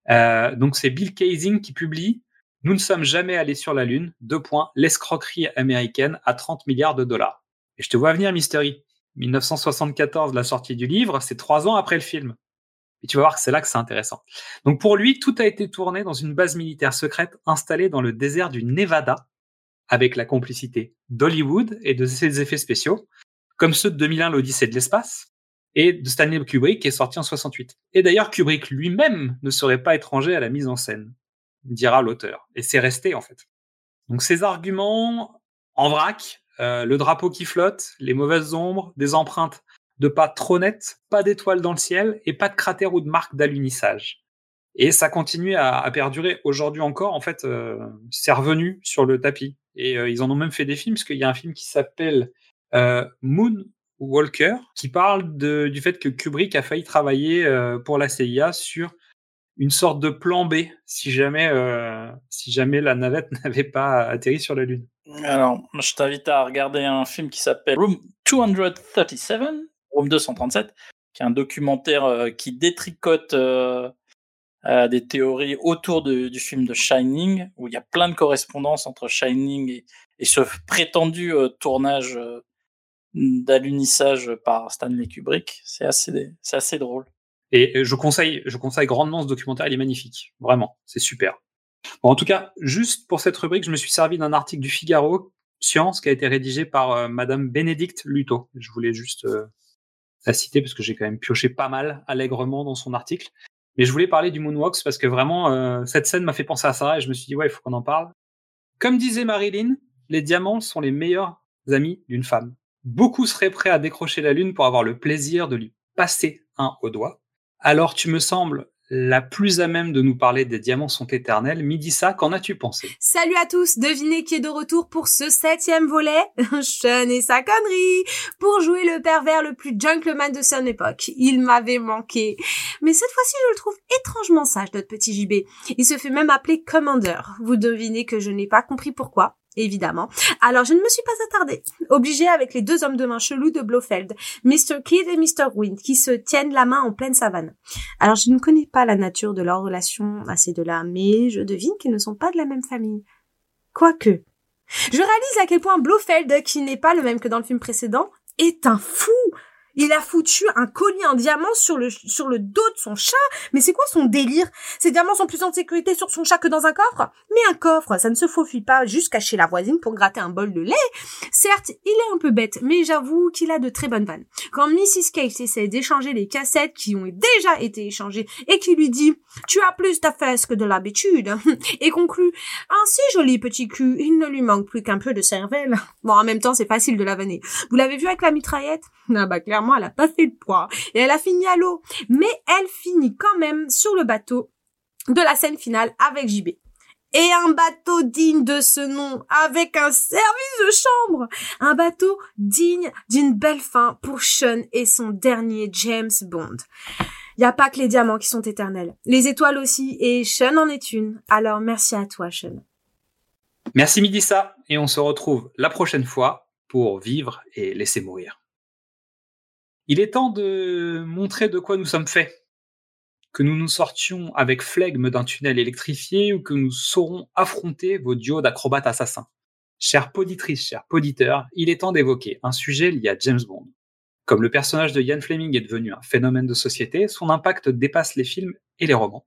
Euh, donc c'est Bill Kaysing qui publie Nous ne sommes jamais allés sur la Lune, deux points, l'escroquerie américaine à 30 milliards de dollars. Et je te vois venir, Mystery. 1974, la sortie du livre, c'est trois ans après le film. Et tu vas voir que c'est là que c'est intéressant. Donc pour lui, tout a été tourné dans une base militaire secrète installée dans le désert du Nevada, avec la complicité d'Hollywood et de ses effets spéciaux, comme ceux de 2001, l'Odyssée de l'espace, et de Stanley Kubrick, qui est sorti en 68. Et d'ailleurs, Kubrick lui-même ne serait pas étranger à la mise en scène, dira l'auteur. Et c'est resté, en fait. Donc ces arguments, en vrac, euh, le drapeau qui flotte, les mauvaises ombres, des empreintes de pas trop nettes, pas d'étoiles dans le ciel et pas de cratères ou de marques d'alunissage. Et ça continue à, perdurer aujourd'hui encore. En fait, euh, c'est revenu sur le tapis. Et euh, ils en ont même fait des films, parce qu'il y a un film qui s'appelle Moon Walker, qui parle du fait que Kubrick a failli travailler euh, pour la CIA sur une sorte de plan B si jamais, euh, si jamais la navette n'avait pas atterri sur la Lune.
Alors, je t'invite à regarder un film qui s'appelle Room 237, Room 237, qui est un documentaire euh, qui détricote des théories autour du film de Shining, où il y a plein de correspondances entre Shining et, ce prétendu tournage d'alunissage par Stanley Kubrick. C'est assez, c'est assez drôle.
Et je conseille, je conseille grandement ce documentaire, il est magnifique. Vraiment, c'est super. Bon, en tout cas, juste pour cette rubrique, je me suis servi d'un article du Figaro Science qui a été rédigé par euh, Madame Bénédicte Luto. Je voulais juste euh, la citer parce que j'ai quand même pioché pas mal allègrement dans son article. Mais je voulais parler du Moonwalks parce que vraiment, euh, cette scène m'a fait penser à ça et je me suis dit, ouais, il faut qu'on en parle. Comme disait Marilyn, les diamants sont les meilleurs amis d'une femme. Beaucoup seraient prêts à décrocher la lune pour avoir le plaisir de lui passer un au doigt. Alors tu me sembles la plus à même de nous parler des diamants sont éternels. Midissa, qu'en as-tu pensé?
Salut à tous, devinez qui est de retour pour ce septième volet Sean et sa connerie Pour jouer le pervers le plus gentleman de son époque. Il m'avait manqué. Mais cette fois-ci, je le trouve étrangement sage, notre petit JB. Il se fait même appeler Commander. Vous devinez que je n'ai pas compris pourquoi évidemment. Alors je ne me suis pas attardée. Obligée avec les deux hommes de main chelous de Blofeld, Mr. Kidd et Mr. Wind, qui se tiennent la main en pleine savane. Alors je ne connais pas la nature de leur relation à ces deux-là, mais je devine qu'ils ne sont pas de la même famille. Quoique. Je réalise à quel point Blofeld, qui n'est pas le même que dans le film précédent, est un fou. Il a foutu un collier en diamant sur le, sur le dos de son chat. Mais c'est quoi son délire? Ces diamants sont plus en sécurité sur son chat que dans un coffre? Mais un coffre, ça ne se faufile pas juste cacher la voisine pour gratter un bol de lait. Certes, il est un peu bête, mais j'avoue qu'il a de très bonnes vannes. Quand Mrs. Case essaie d'échanger les cassettes qui ont déjà été échangées et qui lui dit « Tu as plus ta fesse que de l'habitude » et conclut « Un si joli petit cul, il ne lui manque plus qu'un peu de cervelle. » Bon, en même temps, c'est facile de la vanner. Vous l'avez vu avec la mitraillette? Ah bah clairement, elle a pas fait le poids. Et elle a fini à l'eau. Mais elle finit quand même sur le bateau de la scène finale avec JB. Et un bateau digne de ce nom, avec un service de chambre, un bateau digne d'une belle fin pour Sean et son dernier James Bond. Y a pas que les diamants qui sont éternels, les étoiles aussi, et Sean en est une. Alors merci à toi, Sean.
Merci Midissa, et on se retrouve la prochaine fois pour vivre et laisser mourir. Il est temps de montrer de quoi nous sommes faits que nous nous sortions avec flegme d'un tunnel électrifié ou que nous saurons affronter vos duos d'acrobates assassins. Chère poditrice, chers poditeurs, il est temps d'évoquer un sujet lié à James Bond. Comme le personnage de Ian Fleming est devenu un phénomène de société, son impact dépasse les films et les romans.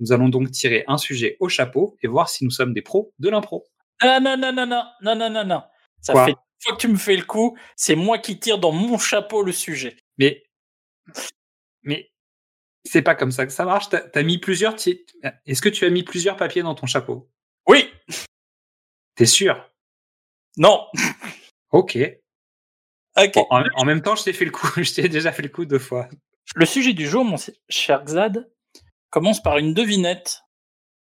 Nous allons donc tirer un sujet au chapeau et voir si nous sommes des pros de l'impro.
Ah non, non, non, non, non, non, non, non. Ça
Quoi
fait une fois que tu me fais le coup, c'est moi qui tire dans mon chapeau le sujet.
Mais, mais c'est pas comme ça que ça marche. T'as as mis plusieurs. Est-ce que tu as mis plusieurs papiers dans ton chapeau?
Oui,
T'es sûr?
Non,
Ok.
ok.
Bon, en, en même temps, je t'ai fait le coup. Je t'ai déjà fait le coup deux fois.
Le sujet du jour, mon cher Xad, commence par une devinette.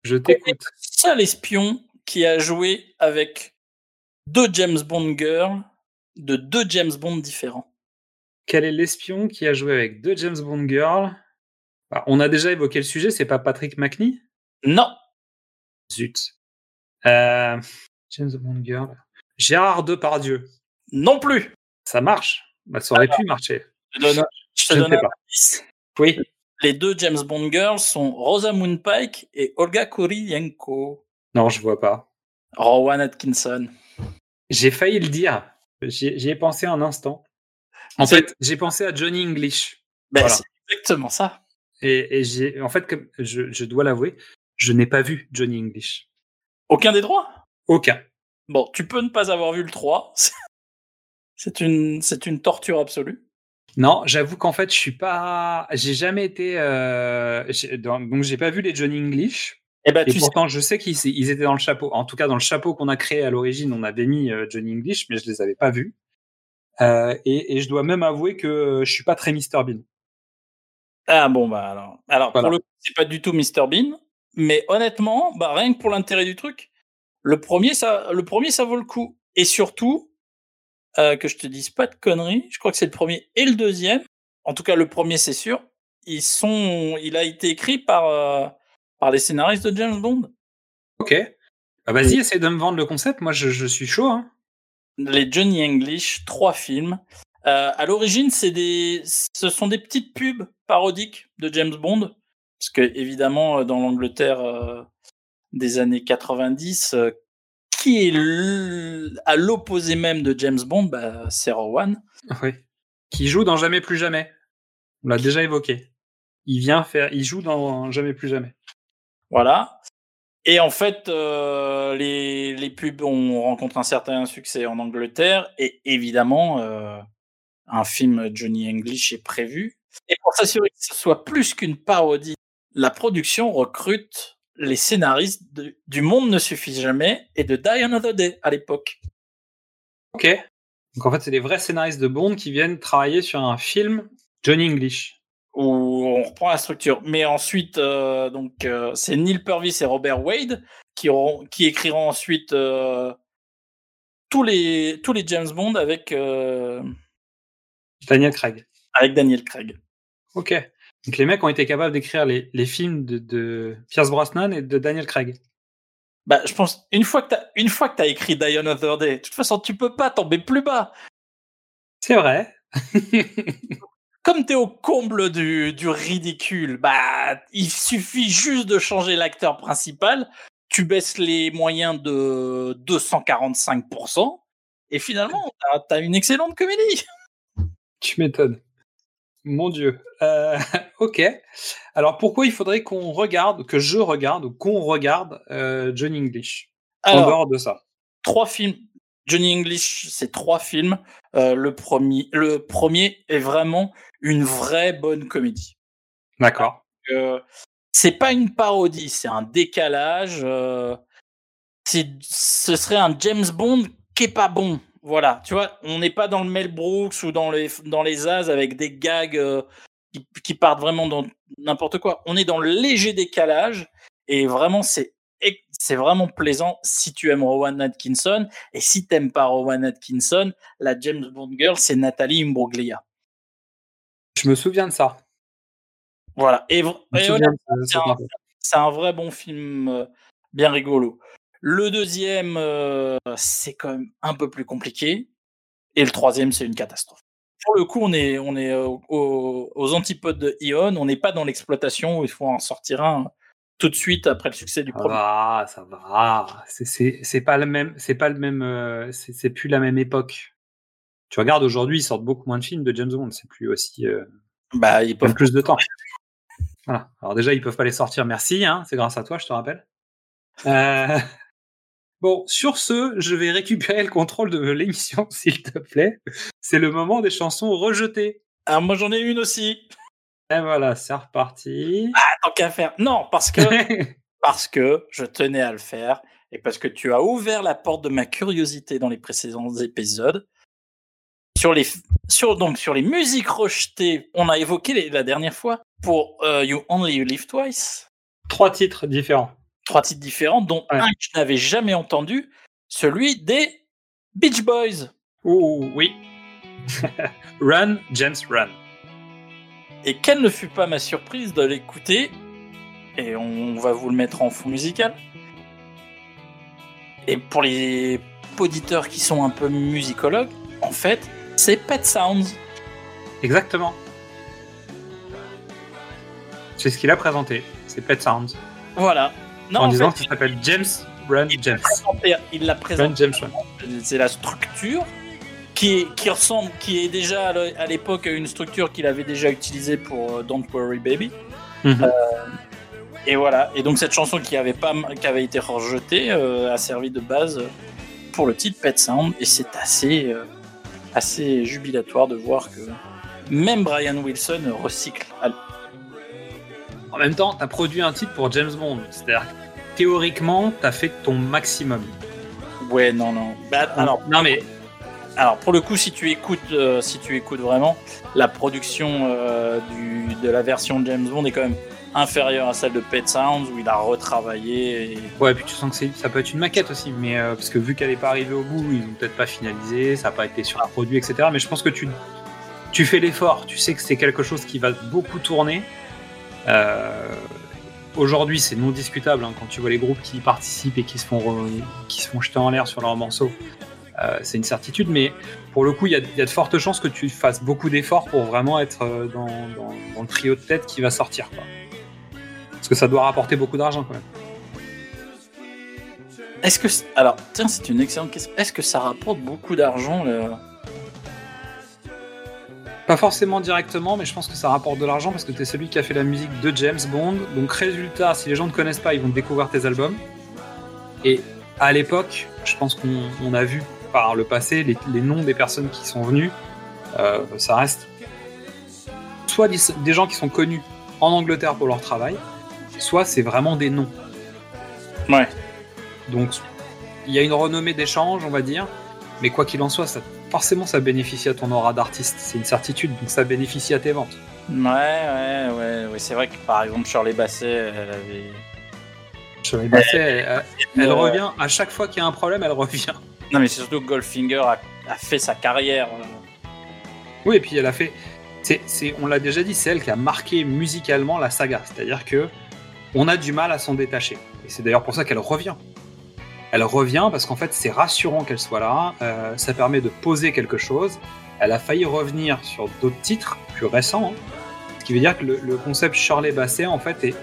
Je t'écoute.
Seul espion qui a joué avec deux James Bond girls de deux James Bond différents?
Quel est l'espion qui a joué avec deux James Bond girls Bah, On a déjà évoqué le sujet. C'est pas Patrick McNee
Non,
Zut. Euh, James Bond girl. Gérard Depardieu.
non plus.
Ça marche? Bah, ça aurait pu marcher.
Je te donne, je te
Je ne
donne
sais
un
pas.
indice.
Oui.
Les deux James Bond girls sont Rosamund Pike et Olga Kurylenko.
Non, je vois pas.
Rowan Atkinson.
J'ai failli le dire. J'y ai pensé un instant. En fait, j'ai pensé à Johnny English.
Ben,
Voilà.
C'est exactement ça.
Et, et j'ai, en fait, comme je, je dois l'avouer, je n'ai pas vu Johnny English.
Aucun des droits
Aucun.
Bon, tu peux ne pas avoir vu le 3. C'est une, c'est une torture absolue.
Non, j'avoue qu'en fait, je suis pas. J'ai jamais été. Euh... Donc, j'ai pas vu les Johnny English.
Eh ben,
Et
tu sais,
pourtant, je sais qu'ils ils étaient dans le chapeau. En tout cas, dans le chapeau qu'on a créé à l'origine, on avait mis euh, Johnny English, mais je les avais pas vus. Euh, et, et je dois même avouer que euh, je suis pas très Mr Bean.
Ah bon, bah alors. Alors,
Voilà.
pour le coup, c'est pas du tout Mr Bean. Mais honnêtement, bah, rien que pour l'intérêt du truc, le premier, ça, le premier, ça vaut le coup. Et surtout, euh, que je te dise pas de conneries, je crois que c'est le premier et le deuxième. En tout cas, le premier, c'est sûr. Ils sont, il a été écrit par, euh, par les scénaristes de James Bond.
Ok. Bah, vas-y, essaie de me vendre le concept. Moi, je, je suis chaud. Hein.
les Johnny English, trois films. Euh, à l'origine, c'est des, ce sont des petites pubs parodiques de James Bond, parce que évidemment, euh, dans l'Angleterre euh, des années 90, euh, qui est l- à l'opposé même de James Bond, bah, c'est Rowan.
Oui. Qui joue dans Jamais plus jamais. On l'a déjà évoqué. Il vient faire. Il joue dans Jamais plus jamais.
Voilà. Et en fait, euh, les, les pubs ont rencontré un certain succès en Angleterre et évidemment, un film Johnny English est prévu. Et pour s'assurer que ce soit plus qu'une parodie, la production recrute les scénaristes de- du Monde ne suffit jamais et de Die Another Day à l'époque.
Ok. Donc en fait, c'est des vrais scénaristes de Bond qui viennent travailler sur un film Johnny English.
où on reprend la structure. Mais ensuite, euh, donc euh, c'est Neil Purvis et Robert Wade qui, auront, qui écriront ensuite euh, tous les tous les James Bond avec
Daniel Craig.
Avec Daniel Craig.
Ok. Donc les mecs ont été capables d'écrire les, les films de, de Pierce Brosnan et de Daniel Craig.
Bah, je pense une fois que t'as une fois que t'as écrit Die Another Day, de toute façon tu peux pas tomber plus bas.
C'est vrai.
Comme t'es au comble du, du ridicule, bah il suffit juste de changer l'acteur principal, tu baisses les moyens de 245%, et finalement t'as t'as une excellente comédie.
Tu m'étonnes. Mon Dieu. Euh, ok. Alors pourquoi il faudrait qu'on regarde, que je regarde ou qu'on regarde euh, Johnny English? En dehors de ça
trois films. Johnny English, c'est trois films. Euh, le, premier, le premier est vraiment une vraie bonne comédie.
D'accord.
C'est pas une parodie, c'est un décalage. c'est, ce serait un James Bond qui est pas bon. Voilà, tu vois, on n'est pas dans le Mel Brooks ou dans les dans les As avec des gags euh, qui, qui partent vraiment dans n'importe quoi. On est dans le léger décalage et vraiment c'est vraiment plaisant si tu aimes Rowan Atkinson. Et si t'aimes pas Rowan Atkinson, la James Bond girl, c'est Nathalie Imbruglia.
Je me souviens de ça.
Voilà. Et, et un, c'est un vrai bon film, euh, bien rigolo. Le deuxième, euh, c'est quand même un peu plus compliqué. Et le troisième, c'est une catastrophe. Pour le coup, on est, on est euh, aux, aux antipodes de Ion. On n'est pas dans l'exploitation où il faut en sortir un tout de suite après le succès du
Ça
premier.
va, ça va. C'est- pas le même, c'est pas le même, euh, c'est plus la même époque. Tu regardes aujourd'hui, ils sortent beaucoup moins de films de James Bond. C'est plus aussi, euh,
Bah, ils peuvent
plus de temps. Voilà. Alors déjà, ils peuvent pas les sortir. Merci, hein, c'est grâce à toi, je te rappelle. Euh, Bon, sur ce, je vais récupérer le contrôle de l'émission, s'il te plaît. C'est le moment des chansons rejetées.
Ah, moi, j'en ai une aussi.
Et voilà, c'est reparti.
Ah, tant qu'à faire. Non, parce que, parce que je tenais à le faire et parce que tu as ouvert la porte de ma curiosité dans les précédents épisodes. Sur les, sur, donc, sur les musiques rejetées, on a évoqué les- la dernière fois pour euh, You Only Live Twice,
Trois titres différents.
Trois titres différents, dont
Ouais.
un que je n'avais jamais entendu, celui des Beach Boys.
Ouh, oui. run, James, run.
Et quelle ne fut pas ma surprise de l'écouter, et on va vous le mettre en fond musical. Et pour les auditeurs qui sont un peu musicologues, en fait, c'est Pet Sounds.
Exactement. C'est ce qu'il a présenté. C'est Pet Sounds.
Voilà. Non,
en
en
disant qu'il s'appelle James Run James.
présenté- il l'a présenté. C'est la structure qui, qui ressemble, qui est déjà à l'époque une structure qu'il avait déjà utilisée pour euh, Don't Worry Baby.
Mhm.
Et voilà. Et donc cette chanson qui avait pas, qui avait été rejetée euh, a servi de base pour le titre Pet Sound. Et c'est assez, euh, assez jubilatoire de voir que même Brian Wilson recycle.
En même temps, t'as produit un titre pour James Bond. C'est-à-dire que théoriquement, t'as fait ton maximum.
Ouais, non, non. Bah, alors,
non mais
Alors pour le coup, si tu écoutes, euh, si tu écoutes vraiment, la production euh, du, de la version de James Bond est quand même inférieure à celle de Pet Sounds où il a retravaillé. Et...
ouais, puis tu sens que ça peut être une maquette aussi, mais euh, parce que vu qu'elle est pas arrivée au bout, ils ont peut-être pas finalisé, ça n'a pas été surproduit, etc. Mais je pense que tu tu fais l'effort. Tu sais que c'est quelque chose qui va beaucoup tourner. Euh, Aujourd'hui, c'est non discutable hein, quand tu vois les groupes qui y participent et qui se font qui se font jeter en l'air sur leurs morceaux. Euh, c'est une certitude, mais pour le coup, il y, a- de fortes chances que tu fasses beaucoup d'efforts pour vraiment être euh, dans, le trio de tête qui va sortir. Quoi. Parce que ça doit rapporter beaucoup d'argent quand même.
Est-ce que alors tiens, c'est une excellente question. Est-ce que ça rapporte beaucoup d'argent le...
Pas forcément directement, mais je pense que ça rapporte de l'argent parce que tu es celui qui a fait la musique de James Bond. Donc, résultat, si les gens ne connaissent pas, ils vont découvrir tes albums. Et à l'époque, je pense qu'on on a vu par le passé les, les noms des personnes qui sont venues. Euh, ça reste soit des, des gens qui sont connus en Angleterre pour leur travail, soit c'est vraiment des noms.
Ouais.
Donc, il y a une renommée d'échange, on va dire. Mais quoi qu'il en soit, ça, forcément, ça bénéficie à ton aura d'artiste. C'est une certitude, donc ça bénéficie à tes ventes.
Ouais, ouais, ouais, ouais. C'est vrai que par exemple Shirley Basset, elle avait.
Shirley Bassey, elle, elle
Euh,
revient à chaque fois qu'il y a un problème, elle revient.
Non, mais c'est surtout que Goldfinger a, a fait sa carrière. euh,
Oui, et puis elle a fait. On l'a déjà dit, c'est elle qui a marqué musicalement la saga. C'est-à-dire que on a du mal à s'en détacher. Et c'est d'ailleurs pour ça qu'elle revient. Elle revient parce qu'en fait, c'est rassurant qu'elle soit là. euh, ça permet de poser quelque chose. Elle a failli revenir sur d'autres titres plus récents. hein. Ce qui veut dire que le, concept Shirley Basset, en fait, est.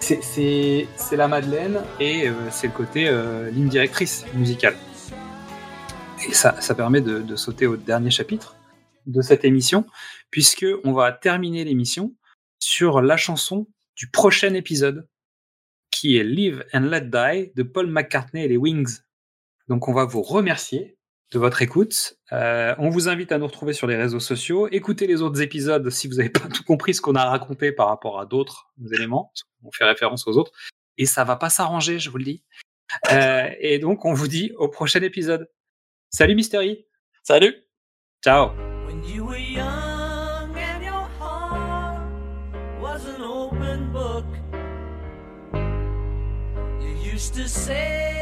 C'est la Madeleine et euh, c'est le côté euh, ligne directrice musicale. Et ça, ça permet de, de sauter au dernier chapitre de cette émission, puisque on va terminer l'émission sur la chanson du prochain épisode, qui est Live and Let Die de Paul McCartney et les Wings. Donc on va vous remercier de votre écoute. Euh, on vous invite à nous retrouver sur les réseaux sociaux. Écoutez les autres épisodes si vous n'avez pas tout compris ce qu'on a raconté par rapport à d'autres éléments. On fait référence aux autres. Et ça va pas s'arranger, je vous le dis. Euh, et donc on vous dit au prochain épisode. Salut Mystery.
Salut
Ciao
used to say,